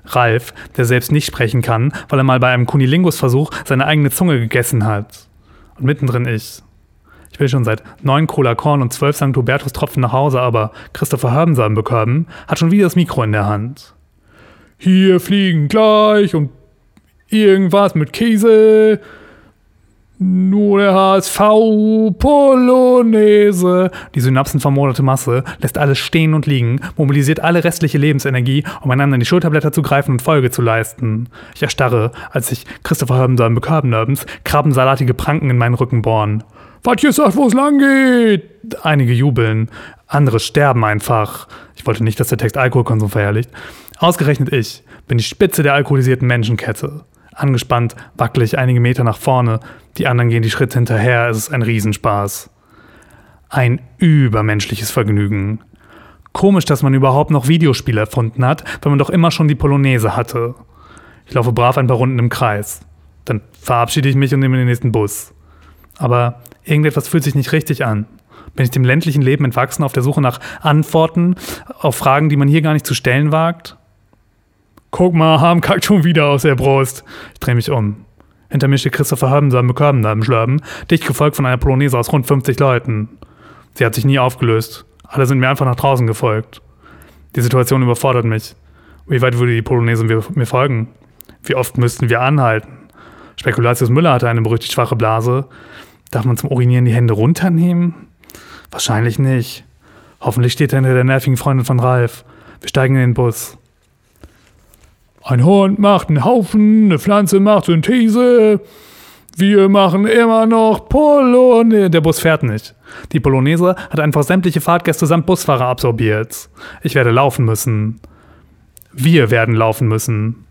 Ralf, der selbst nicht sprechen kann, weil er mal bei einem Kunilingus-Versuch seine eigene Zunge gegessen hat. Und mittendrin ich. Ich will schon seit neun Cola Korn und zwölf St. Hubertus Tropfen nach Hause, aber Christopher Herbensamen bekommen, hat schon wieder das Mikro in der Hand. Hier fliegen gleich und irgendwas mit Käse. Nur der HSV Polonaise. Die Synapsen vermoderte Masse lässt alles stehen und liegen, mobilisiert alle restliche Lebensenergie, um einander in die Schulterblätter zu greifen und Folge zu leisten. Ich erstarre, als sich Christopher Herbensamen bekörbenabends krabbensalatige Pranken in meinen Rücken bohren. Was hier sagt, wo es lang geht? Einige jubeln, andere sterben einfach. Ich wollte nicht, dass der Text Alkoholkonsum verherrlicht. Ausgerechnet ich bin die Spitze der alkoholisierten Menschenkette. Angespannt, wackelig einige Meter nach vorne. Die anderen gehen die Schritte hinterher. Es ist ein Riesenspaß. Ein übermenschliches Vergnügen. Komisch, dass man überhaupt noch Videospiele erfunden hat, wenn man doch immer schon die Polonaise hatte. Ich laufe brav ein paar Runden im Kreis. Dann verabschiede ich mich und nehme den nächsten Bus. Aber irgendetwas fühlt sich nicht richtig an. Bin ich dem ländlichen Leben entwachsen auf der Suche nach Antworten auf Fragen, die man hier gar nicht zu stellen wagt? Guck mal, Harm kackt schon wieder aus der Brust. Ich drehe mich um. Hinter mir steht Christopher Habensamen Bekörben im Schlaben, dicht gefolgt von einer Polonaise aus rund 50 Leuten. Sie hat sich nie aufgelöst. Alle sind mir einfach nach draußen gefolgt. Die Situation überfordert mich. Wie weit würde die Polonaise mir folgen? Wie oft müssten wir anhalten? Spekulatius Müller hatte eine berüchtigt schwache Blase. Darf man zum Urinieren die Hände runternehmen? Wahrscheinlich nicht. Hoffentlich steht er hinter der nervigen Freundin von Ralf. Wir steigen in den Bus. Ein Hund macht einen Haufen, eine Pflanze macht Synthese. Wir machen immer noch Polonaise. Der Bus fährt nicht. Die Polonaise hat einfach sämtliche Fahrtgäste samt Busfahrer absorbiert. Ich werde laufen müssen. Wir werden laufen müssen.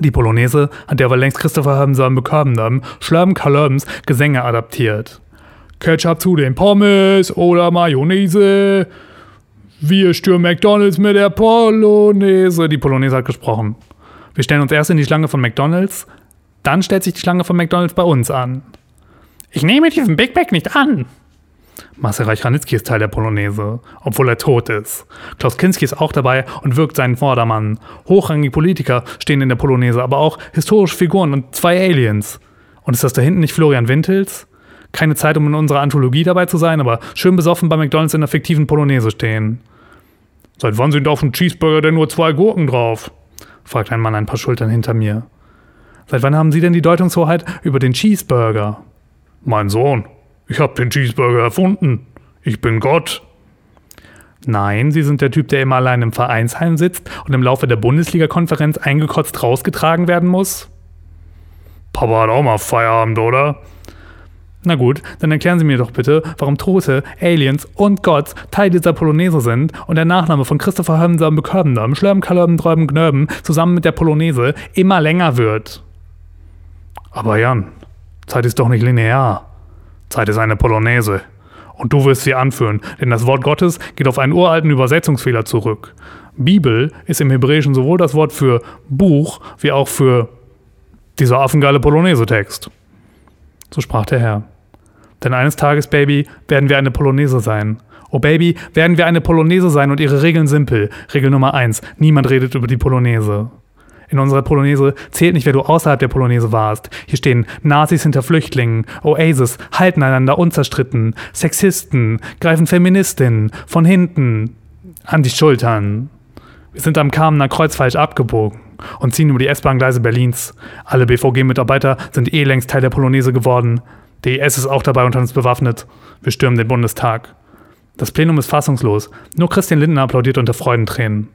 Die Polonaise hat derweil längst Christopher Hamsam bekommen Schlamm Kalöms Gesänge adaptiert. Ketchup zu den Pommes oder Mayonnaise. Wir stürmen McDonalds mit der Polonaise. Die Polonaise hat gesprochen. Wir stellen uns erst in die Schlange von McDonald's, dann stellt sich die Schlange von McDonald's bei uns an. Ich nehme diesen Big Mac nicht an. Marcel Reich-Ranitzky ist Teil der Polonaise, obwohl er tot ist. Klaus Kinski ist auch dabei und wirkt seinen Vordermann. Hochrangige Politiker stehen in der Polonaise, aber auch historische Figuren und zwei Aliens. Und ist das da hinten nicht Florian Wintels? Keine Zeit, um in unserer Anthologie dabei zu sein, aber schön besoffen bei McDonalds in der fiktiven Polonaise stehen. Seit wann sind auf dem Cheeseburger denn nur zwei Gurken drauf? Fragt ein Mann ein paar Schultern hinter mir. Seit wann haben Sie denn die Deutungshoheit über den Cheeseburger? Mein Sohn, ich habe den Cheeseburger erfunden. Ich bin Gott. Nein, Sie sind der Typ, der immer allein im Vereinsheim sitzt und im Laufe der Bundesliga-Konferenz eingekotzt rausgetragen werden muss? Papa hat auch mal Feierabend, oder? Na gut, dann erklären Sie mir doch bitte, warum Tote, Aliens und Gott Teil dieser Polonaise sind und der Nachname von Christopher Hömser Bekörbendam, Schlörben, Kalörben, Träuben, Gnörben zusammen mit der Polonaise immer länger wird. Aber Jan, Zeit ist doch nicht linear. Zeit ist eine Polonaise. Und du wirst sie anführen, denn das Wort Gottes geht auf einen uralten Übersetzungsfehler zurück. Bibel ist im Hebräischen sowohl das Wort für Buch wie auch für dieser affengeile Polonaise-Text. So sprach der Herr. Denn eines Tages, Baby, werden wir eine Polonaise sein. Oh Baby, werden wir eine Polonaise sein und ihre Regeln simpel. Regel Nummer eins: Niemand redet über die Polonaise. In unserer Polonaise zählt nicht, wer du außerhalb der Polonaise warst. Hier stehen Nazis hinter Flüchtlingen, Oasis, halten einander unzerstritten, Sexisten, greifen Feministinnen von hinten an die Schultern. Wir sind am Kamener Kreuz falsch abgebogen und ziehen über die S-Bahn-Gleise Berlins. Alle BVG-Mitarbeiter sind eh längst Teil der Polonaise geworden. Die IS ist auch dabei und hat uns bewaffnet. Wir stürmen den Bundestag. Das Plenum ist fassungslos. Nur Christian Lindner applaudiert unter Freudentränen.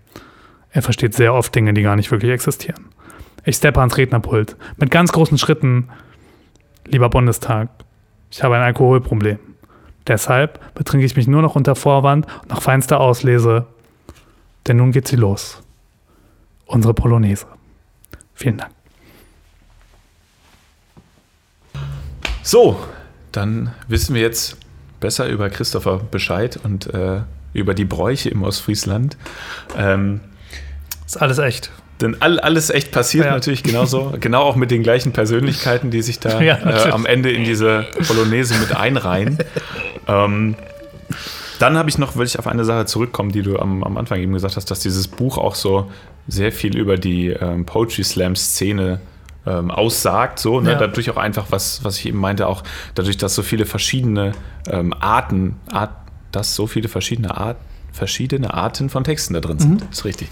Er versteht sehr oft Dinge, die gar nicht wirklich existieren. Ich steppe ans Rednerpult. Mit ganz großen Schritten. Lieber Bundestag, ich habe ein Alkoholproblem. Deshalb betrinke ich mich nur noch unter Vorwand und nach feinster Auslese. Denn nun geht sie los. Unsere Polonaise. Vielen Dank. So, dann wissen wir jetzt besser über Christopher Bescheid und äh, über die Bräuche im Ostfriesland. Ähm, ist alles echt. Denn all, alles echt passiert ja. natürlich genauso. genau auch mit den gleichen Persönlichkeiten, die sich da ja, äh, am Ende in diese Polonaise mit einreihen. ähm, dann habe ich noch, will ich auf eine Sache zurückkommen, die du am, am Anfang eben gesagt hast, dass dieses Buch auch so sehr viel über die ähm, Poetry Slam Szene ähm, aussagt, so, ne? Ja. dadurch auch einfach, was, was ich eben meinte, auch dadurch, dass so viele verschiedene ähm, Arten, Art, dass so viele verschiedene Arten verschiedene Arten von Texten da drin sind. Mhm. Ist richtig.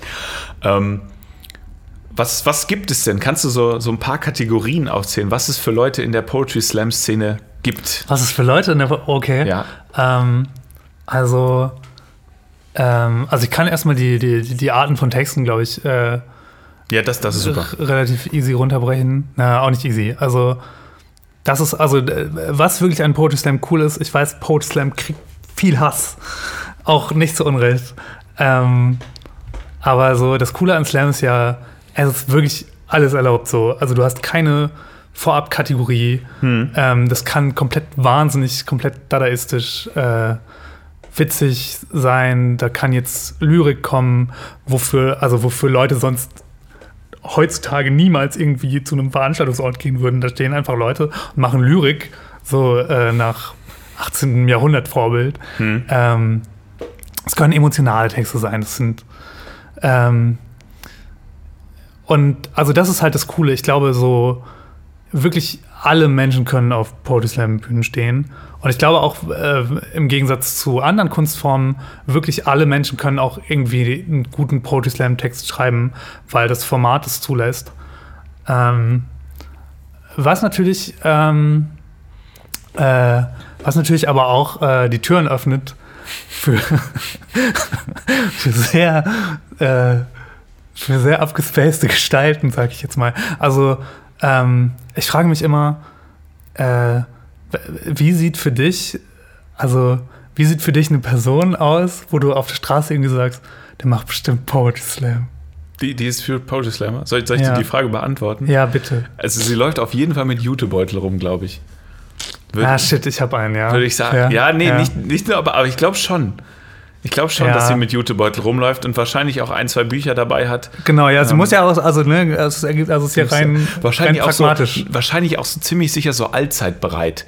Ähm, was, was gibt es denn? Kannst du so, so ein paar Kategorien aufzählen, was es für Leute in der Poetry Slam Szene gibt? Was es für Leute in der Okay. Ja. Ähm, also, ähm, also ich kann erstmal die, die, die Arten von Texten, glaube ich, äh, ja, das, das ist super. Relativ easy runterbrechen. Na, auch nicht easy. Also, das ist, also, was wirklich an Poetry Slam cool ist, ich weiß, Poetry Slam kriegt viel Hass. Auch nicht zu Unrecht. Ähm, aber so, das Coole an Slam ist ja, es ist wirklich alles erlaubt so. Also du hast keine Vorab-Kategorie. Hm. Ähm, das kann komplett wahnsinnig, komplett dadaistisch, äh, witzig sein. Da kann jetzt Lyrik kommen, wofür, also wofür Leute sonst heutzutage niemals irgendwie zu einem Veranstaltungsort gehen würden. Da stehen einfach Leute und machen Lyrik, so äh, nach 18. Jahrhundert Vorbild. Hm. Ähm, es können emotionale Texte sein. Das sind ähm, und also das ist halt das Coole. Ich glaube, so wirklich alle Menschen können auf Poetry Slam Bühnen stehen. Und ich glaube auch äh, im Gegensatz zu anderen Kunstformen, wirklich alle Menschen können auch irgendwie einen guten Poetry Slam Text schreiben, weil das Format es zulässt. Ähm, was natürlich, ähm, äh, was natürlich aber auch äh, die Türen öffnet für, für sehr, äh, für sehr abgespacede Gestalten, sag ich jetzt mal. Also, ähm, ich frage mich immer, äh, wie sieht für dich, also, wie sieht für dich eine Person aus, wo du auf der Straße irgendwie sagst, der macht bestimmt Poetry Slam? Die, die ist für Poetry Slammer. Soll, soll ich ja. dir die Frage beantworten? Ja, bitte. Also sie läuft auf jeden Fall mit Jutebeutel rum, glaube ich. Würde, ah, shit, ich habe einen, ja. Würde ich sagen. Ja, ja nee, ja. Nicht, nicht nur, aber, aber ich glaube schon. Ich glaube schon, dass sie mit Jutebeutel rumläuft und wahrscheinlich auch ein, zwei Bücher dabei hat. Genau, ja, sie ähm, muss ja auch, also, ne, also also es ist ja rein, wahrscheinlich rein pragmatisch. Auch so, wahrscheinlich auch so ziemlich sicher so allzeitbereit.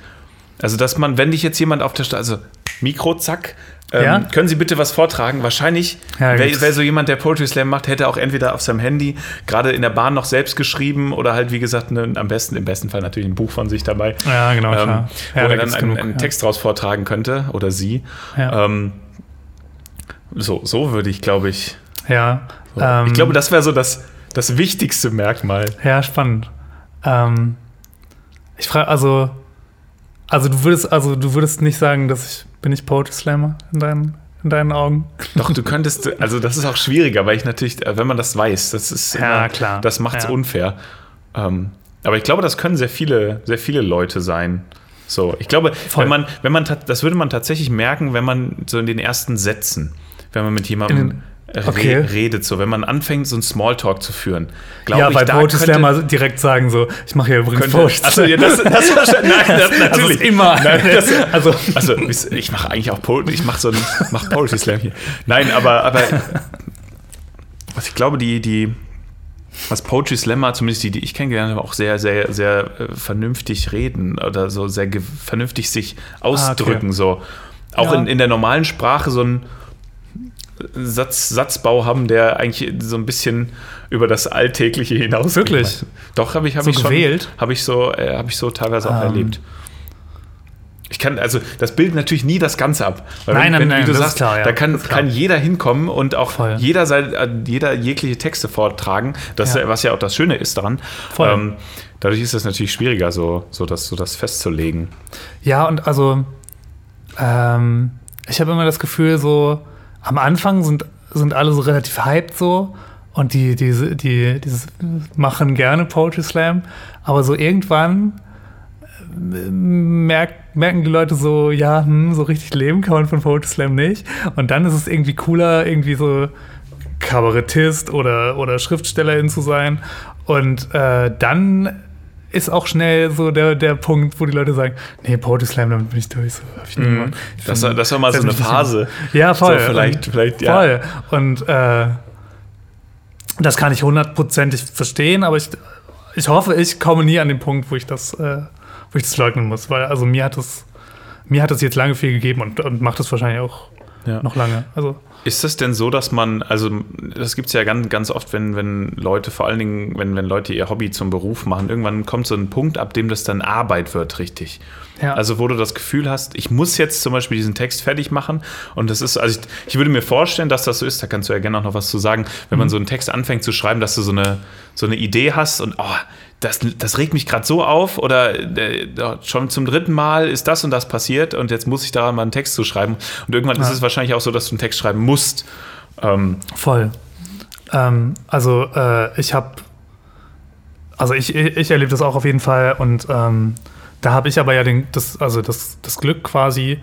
Also, dass man, wenn dich jetzt jemand auf der Straße, also Mikro, zack. Ähm, Ja? Können Sie bitte was vortragen? Wahrscheinlich Ja, wäre wär so jemand, der Poetry Slam macht, hätte auch entweder auf seinem Handy gerade in der Bahn noch selbst geschrieben oder halt, wie gesagt, ne, am besten, im besten Fall natürlich ein Buch von sich dabei. Ja, genau, ähm, wo Ja, da er dann einen, genug, einen. Text draus vortragen könnte oder sie. Ähm, so, so würde ich, glaube ich. Ja, So. ähm, ich glaube, das wäre so das, das wichtigste Merkmal. ja, spannend. Ähm, ich frage, also, also du würdest, also du würdest nicht sagen, dass ich bin ich Poetry Slammer in deinen, in deinen Augen. Doch, du könntest, also das ist auch schwieriger, weil ich natürlich, wenn man das weiß, das ist Ja, immer, klar. das macht es Ja. unfair. Ähm, aber ich glaube, das können sehr viele, sehr viele Leute sein. So, ich glaube, Voll. wenn man, wenn man, das würde man tatsächlich merken, wenn man so in den ersten Sätzen, wenn man mit jemandem Re okay. redet, so, wenn man anfängt, so ein Smalltalk zu führen. Ja, ich, bei da Poetry Slammer direkt sagen so, ich mache hier übrigens Poetry achso, ja, das, das, das, nein, das Das natürlich. ist immer. Nein, das, also, also ich mache eigentlich auch Poetry, ich mache so ein mach Poetry Slam hier. Nein, aber, aber was ich glaube, die, die, was Poetry Slammer, zumindest die, die ich kennengelernt habe, auch sehr, sehr, sehr äh, vernünftig reden oder so sehr vernünftig sich ausdrücken. So. Auch Ja. in, in der normalen Sprache so ein Satz, Satzbau haben, der eigentlich so ein bisschen über das Alltägliche hinaus. Wirklich? Doch, habe ich, hab So ich schon. gewählt? Habe ich, so, äh, hab ich so teilweise auch Ähm. erlebt. Ich kann, also das bildet natürlich nie das Ganze ab. Weil Nein, nein, wie nein, du das ist sagst, klar, ja. da kann, ist kann jeder hinkommen und auch Voll. jeder, sein, äh, jeder jegliche Texte vortragen. Das, Ja. was ja auch das Schöne ist daran. Voll. Ähm, dadurch ist es natürlich schwieriger, so, so, das, so das festzulegen. Ja, und also, ähm, ich habe immer das Gefühl, so am Anfang sind, sind alle so relativ hyped so und die, die, die, die machen gerne Poetry Slam, aber so irgendwann äh, merk, merken die Leute so, ja, hm, so richtig leben kann man von Poetry Slam nicht. Und dann ist es irgendwie cooler, irgendwie so Kabarettist oder, oder Schriftstellerin zu sein. Und äh, dann ist auch schnell so der, der Punkt, wo die Leute sagen, nee, Poetry Slam, damit bin ich durch. So, hab ich gemacht. Ich Das, find- das war mal so eine Phase. Ja, voll. So vielleicht, Und- vielleicht, ja. Voll. Und äh, das kann ich hundertprozentig verstehen, aber ich, ich hoffe, ich komme nie an den Punkt, wo ich das, äh, wo ich das leugnen muss. Weil also mir hat es, mir hat es jetzt lange viel gegeben und, und macht es wahrscheinlich auch Ja. noch lange. Also Ist es denn so, dass man, also das gibt es ja ganz, ganz oft, wenn, wenn Leute, vor allen Dingen, wenn, wenn Leute ihr Hobby zum Beruf machen, irgendwann kommt so ein Punkt, ab dem das dann Arbeit wird, richtig. Ja. Also wo du das Gefühl hast, ich muss jetzt zum Beispiel diesen Text fertig machen und das ist, also ich, ich würde mir vorstellen, dass das so ist, da kannst du ja gerne auch noch was zu sagen, wenn Mhm. man so einen Text anfängt zu schreiben, dass du so eine, so eine Idee hast und oh, das, das regt mich gerade so auf oder äh, schon zum dritten Mal ist das und das passiert und jetzt muss ich daran mal einen Text zu schreiben. Und irgendwann ist Ja. es wahrscheinlich auch so, dass du einen Text schreiben musst. Ähm, Voll. Ähm, also äh, ich habe, also ich, ich erlebe das auch auf jeden Fall und ähm, da habe ich aber ja den, das, also das, das Glück quasi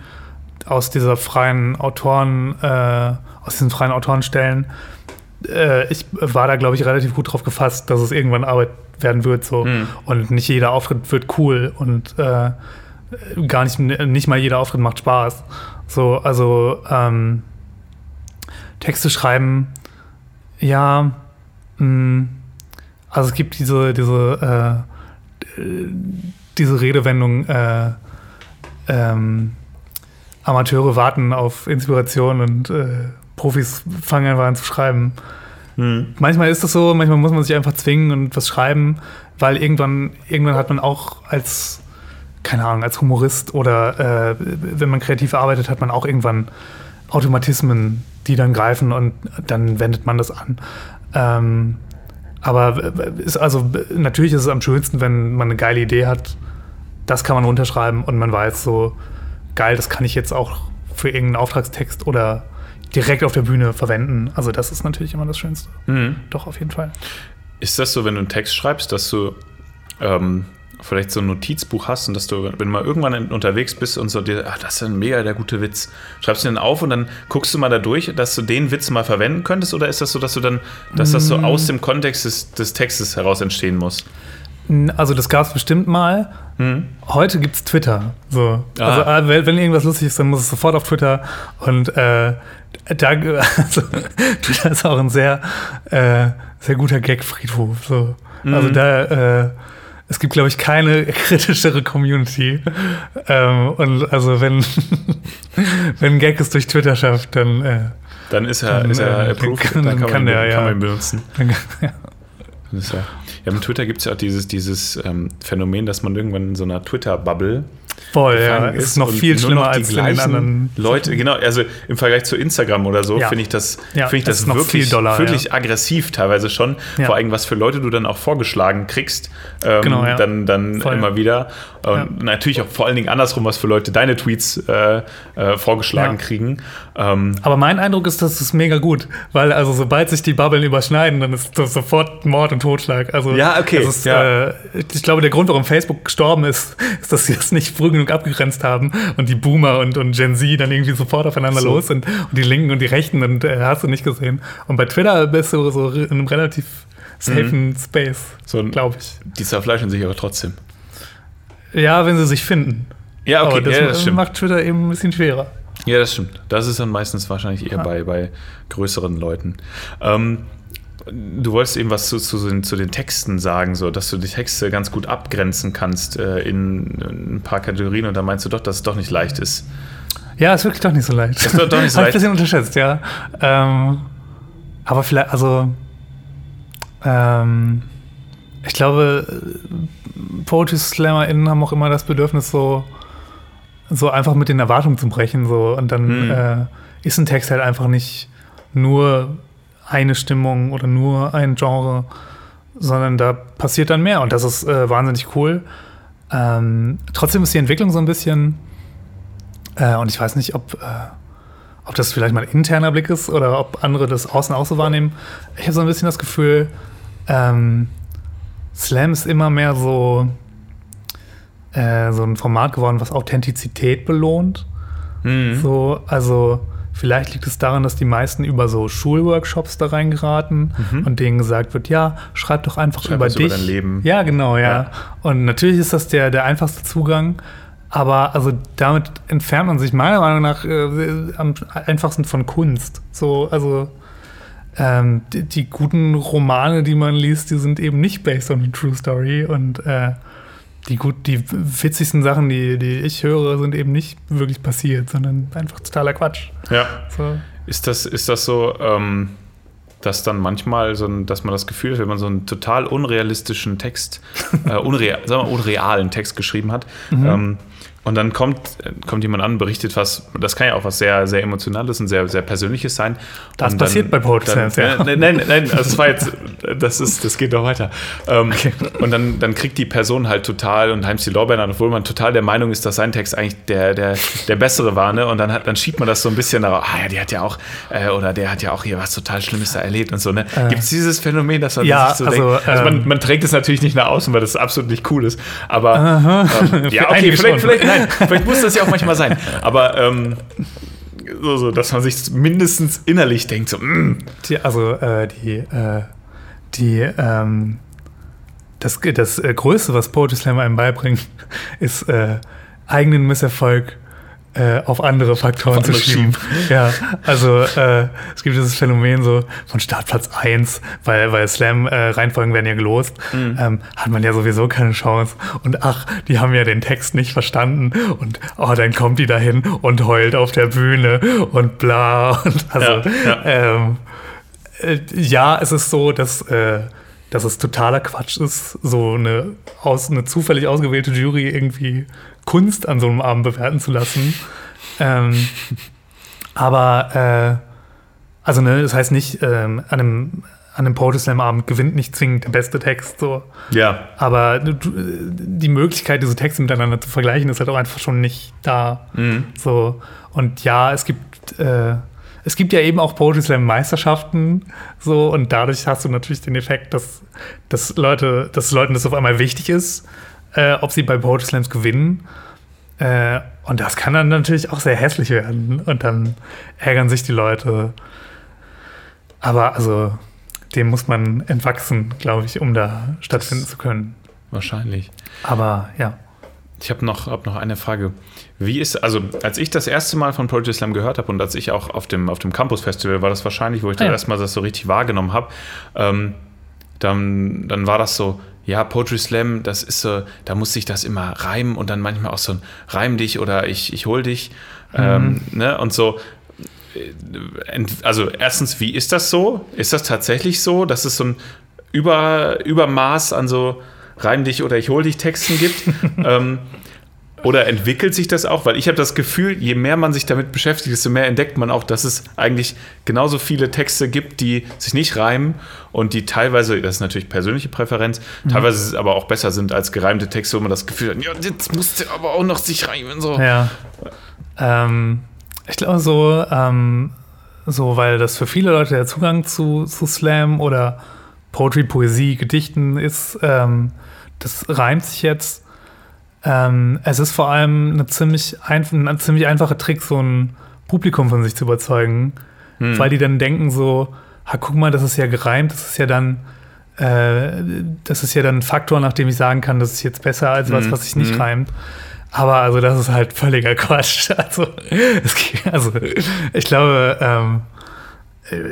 aus dieser freien Autoren, äh, aus diesen freien Autorenstellen. Äh, ich war da, glaube ich, relativ gut drauf gefasst, dass es irgendwann Arbeit werden wird so Mhm. und nicht jeder Auftritt wird cool und äh, gar nicht, nicht mal jeder Auftritt macht Spaß. So, also ähm, Texte schreiben, ja, mh, also es gibt diese, diese, äh, äh, diese Redewendung, äh, ähm, Amateure warten auf Inspiration und äh, Profis fangen einfach an zu schreiben. Manchmal ist das so, manchmal muss man sich einfach zwingen und was schreiben, weil irgendwann, irgendwann hat man auch als, keine Ahnung, als Humorist oder äh, wenn man kreativ arbeitet, hat man auch irgendwann Automatismen, die dann greifen und dann wendet man das an. Ähm, aber ist also natürlich ist es am schönsten, wenn man eine geile Idee hat. Das kann man runterschreiben und man weiß so, geil, das kann ich jetzt auch für irgendeinen Auftragstext oder direkt auf der Bühne verwenden. Also das ist natürlich immer das Schönste. Mhm. Doch, auf jeden Fall. Ist das so, wenn du einen Text schreibst, dass du ähm, vielleicht so ein Notizbuch hast und dass du, wenn du mal irgendwann unterwegs bist und so dir, ach, das ist ein mega der gute Witz, schreibst du den auf und dann guckst du mal da durch, dass du den Witz mal verwenden könntest oder ist das so, dass du dann, dass das so aus dem Kontext des, des Textes heraus entstehen muss? Also das gab es bestimmt mal. Mhm. Heute gibt es Twitter. So. Ah. Also äh, wenn, irgendwas lustig ist, dann muss es sofort auf Twitter. Und äh, da, also, Twitter ist auch ein sehr, äh, sehr guter Gag-Friedhof. So. Also Mhm. da, äh, es gibt, glaube ich, keine kritischere Community. ähm, und also wenn, wenn ein Gag es durch Twitter schafft, dann. Äh, dann ist er, dann, ist er äh, approved, kann, dann kann, kann man, der, kann man ja. ihn benutzen. dann, ja. Das ist ja, ja, mit Twitter gibt es ja auch dieses, dieses ähm, Phänomen, dass man irgendwann in so einer Twitter-Bubble Voll, ja. ist ist noch viel schlimmer noch die als den gleichen anderen. Leute, genau, also im Vergleich zu Instagram oder so, Ja. finde ich das, Ja, finde ich das das wirklich, viel doller, wirklich aggressiv teilweise schon. Ja. Vor allem, was für Leute du dann auch vorgeschlagen kriegst, ähm, Genau, ja. dann, dann Voll. immer wieder. Und natürlich auch vor allen Dingen andersrum, was für Leute deine Tweets äh, äh, vorgeschlagen Ja. kriegen. Ähm, Aber mein Eindruck ist, das ist mega gut, weil also sobald sich die Bubbeln überschneiden, dann ist das sofort Mord und Totschlag. Also Ja, okay, das Ist, ja. Äh, ich glaube, der Grund, warum Facebook gestorben ist, ist, dass sie das nicht früh genug abgegrenzt haben und die Boomer und, und Gen Z dann irgendwie sofort aufeinander So. los sind und die Linken und die Rechten und äh, hast du nicht gesehen. Und bei Twitter bist du so in einem relativ safen Space, Mhm. So ein- glaube ich. die zerfleischen sich aber trotzdem. Ja, wenn sie sich finden. Ja, okay, Aber das, ja, das macht Twitter eben ein bisschen schwerer. Ja, das stimmt. Das ist dann meistens wahrscheinlich eher bei, bei größeren Leuten. Ähm, du wolltest eben was zu, zu, den, zu den Texten sagen, so, dass du die Texte ganz gut abgrenzen kannst äh, in, in ein paar Kategorien und da meinst du doch, dass es doch nicht leicht ist. Ja, ist wirklich doch nicht so leicht. Ist doch- doch nicht so leicht. ein bisschen unterschätzt, ja. Ähm, aber vielleicht, also, ähm, ich glaube, äh, Poetry SlammerInnen haben auch immer das Bedürfnis, so, so einfach mit den Erwartungen zu brechen. So. Und dann Hm. äh, ist ein Text halt einfach nicht nur eine Stimmung oder nur ein Genre, sondern da passiert dann mehr und das ist äh, wahnsinnig cool. Ähm, trotzdem ist die Entwicklung so ein bisschen, äh, und ich weiß nicht, ob, äh, ob das vielleicht mal ein interner Blick ist oder ob andere das außen auch so wahrnehmen. Ich habe so ein bisschen das Gefühl, ähm, Slam ist immer mehr so, äh, so ein Format geworden, was Authentizität belohnt. Mhm. So, also vielleicht liegt es daran, dass die meisten über so Schulworkshops da reingeraten und denen gesagt wird, ja, schreib doch einfach Mhm. Schreib über was über dich. dein Leben. Ja, genau, ja. Ja. Und natürlich ist das der, der einfachste Zugang. Aber also damit entfernt man sich meiner Meinung nach äh, am einfachsten von Kunst. So, also ähm, die, die guten Romane, die man liest, die sind eben nicht based on a true story und äh, die gut, die witzigsten Sachen, die, die ich höre, sind eben nicht wirklich passiert, sondern einfach totaler Quatsch. Ja. So. Ist das, ist das so, ähm, dass dann manchmal so ein, dass man das Gefühl hat, wenn man so einen total unrealistischen Text, äh, unreal, sagen wir, unrealen Text geschrieben hat, Mhm. ähm, und dann kommt, kommt jemand an, berichtet was, das kann ja auch was sehr, sehr Emotionales und sehr, sehr Persönliches sein. Das Und passiert bei dann, Slams, ja. Nein, nein, nein, also das war jetzt, das ist, das geht doch weiter. Ähm, Und dann, dann kriegt die Person halt total und heimt die Lorbeeren an, obwohl man total der Meinung ist, dass sein Text eigentlich der, der, der bessere war, ne? Und dann, hat, dann schiebt man das so ein bisschen darauf, ah ja, die hat ja auch, äh, oder der hat ja auch hier was total Schlimmes da erlebt und so, ne? Äh. Gibt es dieses Phänomen, dass man Ja, sich so also, denkt, also man, ähm, man trägt es natürlich nicht nach außen, weil das absolut nicht cool ist, aber ähm, ja, okay, vielleicht, schon. vielleicht, nein, vielleicht muss das ja auch manchmal sein, aber ähm, so, so, dass man sich mindestens innerlich denkt, so, mm, Die, also äh, die, äh, die, ähm, das, das äh, Größte, was Poetry Slam einem beibringt, ist äh, eigenen Misserfolg äh, auf andere Faktoren Auf zu schieben. Ja, also äh, es gibt dieses Phänomen so von Startplatz 1, weil, weil Slam-Reihenfolgen werden ja gelost, Mhm. ähm, hat man ja sowieso keine Chance. Und ach, die haben ja den Text nicht verstanden und oh, dann kommt die dahin und heult auf der Bühne und bla. Und also, Ja, ja. Ähm, äh, ja, es ist so, dass, äh, dass es totaler Quatsch ist, so eine, aus, eine zufällig ausgewählte Jury irgendwie Kunst an so einem Abend bewerten zu lassen. ähm, aber, äh, also, ne, das heißt nicht, ähm, an einem, an einem Poetry Slam Abend gewinnt nicht zwingend der beste Text, so. ja, Aber du, du, die Möglichkeit, diese Texte miteinander zu vergleichen, ist halt auch einfach schon nicht da. Mhm. So. Und ja, es gibt, äh, es gibt ja eben auch Poetry Slam Meisterschaften, so, und dadurch hast du natürlich den Effekt, dass, dass Leute, dass Leuten das auf einmal wichtig ist, äh, ob sie bei Poetry Slams gewinnen. Äh, und das kann dann natürlich auch sehr hässlich werden. Und dann ärgern sich die Leute. Aber also, dem muss man entwachsen, glaube ich, um da stattfinden zu können. wahrscheinlich. Aber ja. Ich habe noch, hab noch eine Frage. Wie ist, also als ich das erste Mal von Poetry Slam gehört habe und als ich auch auf dem, auf dem Campus Festival war das wahrscheinlich, wo ich Ah, das ja. erste Mal das so richtig wahrgenommen habe, ähm, dann, dann war das so, ja, Poetry Slam, das ist so, da muss sich das immer reimen und dann manchmal auch so ein Reim dich oder ich, ich hol dich. Mhm. Ähm, ne? Und so, also erstens, wie ist das so? Ist das tatsächlich so, dass es so ein Über, Übermaß an so Reim dich oder ich hol dich Texten gibt? ähm, oder entwickelt sich das auch? Weil ich habe das Gefühl, je mehr man sich damit beschäftigt, desto mehr entdeckt man auch, dass es eigentlich genauso viele Texte gibt, die sich nicht reimen und die teilweise, das ist natürlich persönliche Präferenz, mhm. teilweise aber auch besser sind als gereimte Texte, wo man das Gefühl hat, ja, jetzt musste aber auch noch sich reimen. So. Ja. Ähm, ich glaube so, ähm, so, weil das für viele Leute der Zugang zu, zu Slam oder Poetry, Poesie, Gedichten ist, ähm, das reimt sich jetzt ähm, es ist vor allem eine ziemlich, ein, ein ziemlich einfacher Trick, so ein Publikum von sich zu überzeugen, hm. weil die dann denken so, ha, guck mal, das ist ja gereimt, das ist ja dann, äh, das ist ja dann ein Faktor, nach dem ich sagen kann, das ist jetzt besser als was, hm. was sich nicht hm. reimt. Aber also das ist halt völliger Quatsch. Also, geht, also ich glaube, ähm, äh,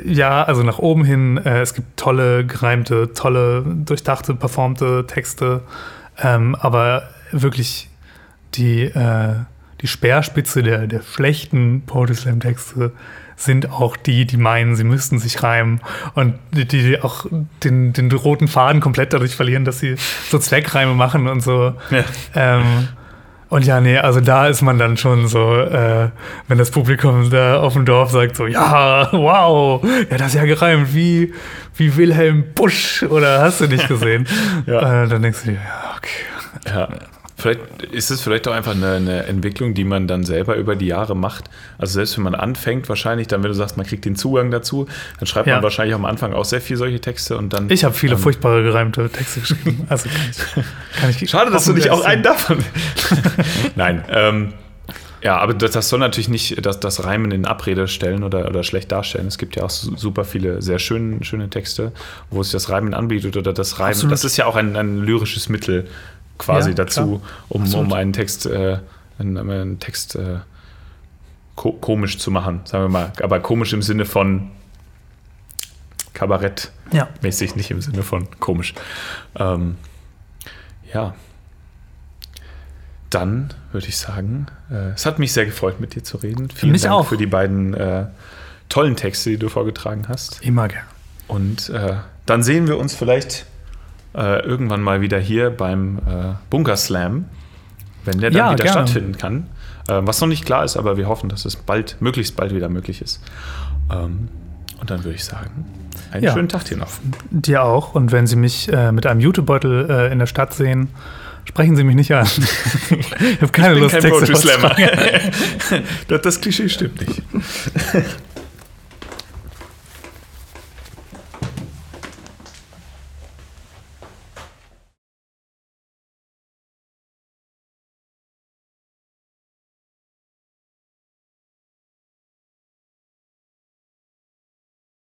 ja, also nach oben hin, äh, es gibt tolle, gereimte, tolle, durchdachte, performte Texte. Ähm, aber wirklich die, äh, die Speerspitze der, der schlechten Poetry Slam Texte sind auch die, die meinen, sie müssten sich reimen und die, die auch den, den roten Faden komplett dadurch verlieren, dass sie so Zweckreime machen und so. Ja. Ähm, und ja, nee, also da ist man dann schon so, äh, wenn das Publikum da auf dem Dorf sagt so, ja, wow, ja, das ist ja gereimt, wie, wie Wilhelm Busch oder hast du nicht gesehen? ja. Äh, dann denkst du dir, ja, okay. Ja. Vielleicht ist es vielleicht auch einfach eine, eine, Entwicklung, die man dann selber über die Jahre macht. Also selbst wenn man anfängt, wahrscheinlich, dann wenn du sagst, man kriegt den Zugang dazu, dann schreibt ja. man wahrscheinlich am Anfang auch sehr viel solche Texte und dann. Ich habe viele ähm, furchtbare gereimte Texte geschrieben. Also kann ich, kann ich Schade, dass du nicht auch einen davon. Nein. Ähm, ja, aber das, das, soll natürlich nicht das, das Reimen in Abrede stellen oder, oder schlecht darstellen. Es gibt ja auch super viele sehr schöne, schöne Texte, wo sich das Reimen anbietet oder das Reimen. Absolut. Das ist ja auch ein, ein lyrisches Mittel, quasi ja, dazu, um, um einen Text, äh, einen, einen Text äh, ko komisch zu machen, sagen wir mal. Aber komisch im Sinne von Kabarett ja. mäßig, nicht im Sinne von komisch. Ähm, ja. Dann würde ich sagen, äh, es hat mich sehr gefreut, mit dir zu reden. Vielen mich Dank auch. für die beiden äh, tollen Texte, die du vorgetragen hast. Immer gern. Und äh, dann sehen wir uns vielleicht äh, irgendwann mal wieder hier beim äh, Bunker Slam, wenn der dann ja, wieder gerne. stattfinden kann. Äh, was noch nicht klar ist, aber wir hoffen, dass es bald, möglichst bald wieder möglich ist. Ähm, und dann würde ich sagen, einen ja. schönen Tag dir noch. Dir auch. Und wenn Sie mich äh, mit einem YouTube-Beutel äh, in der Stadt sehen, sprechen Sie mich nicht an. ich habe keine ich bin Lust, kein Texte das, das Klischee stimmt nicht.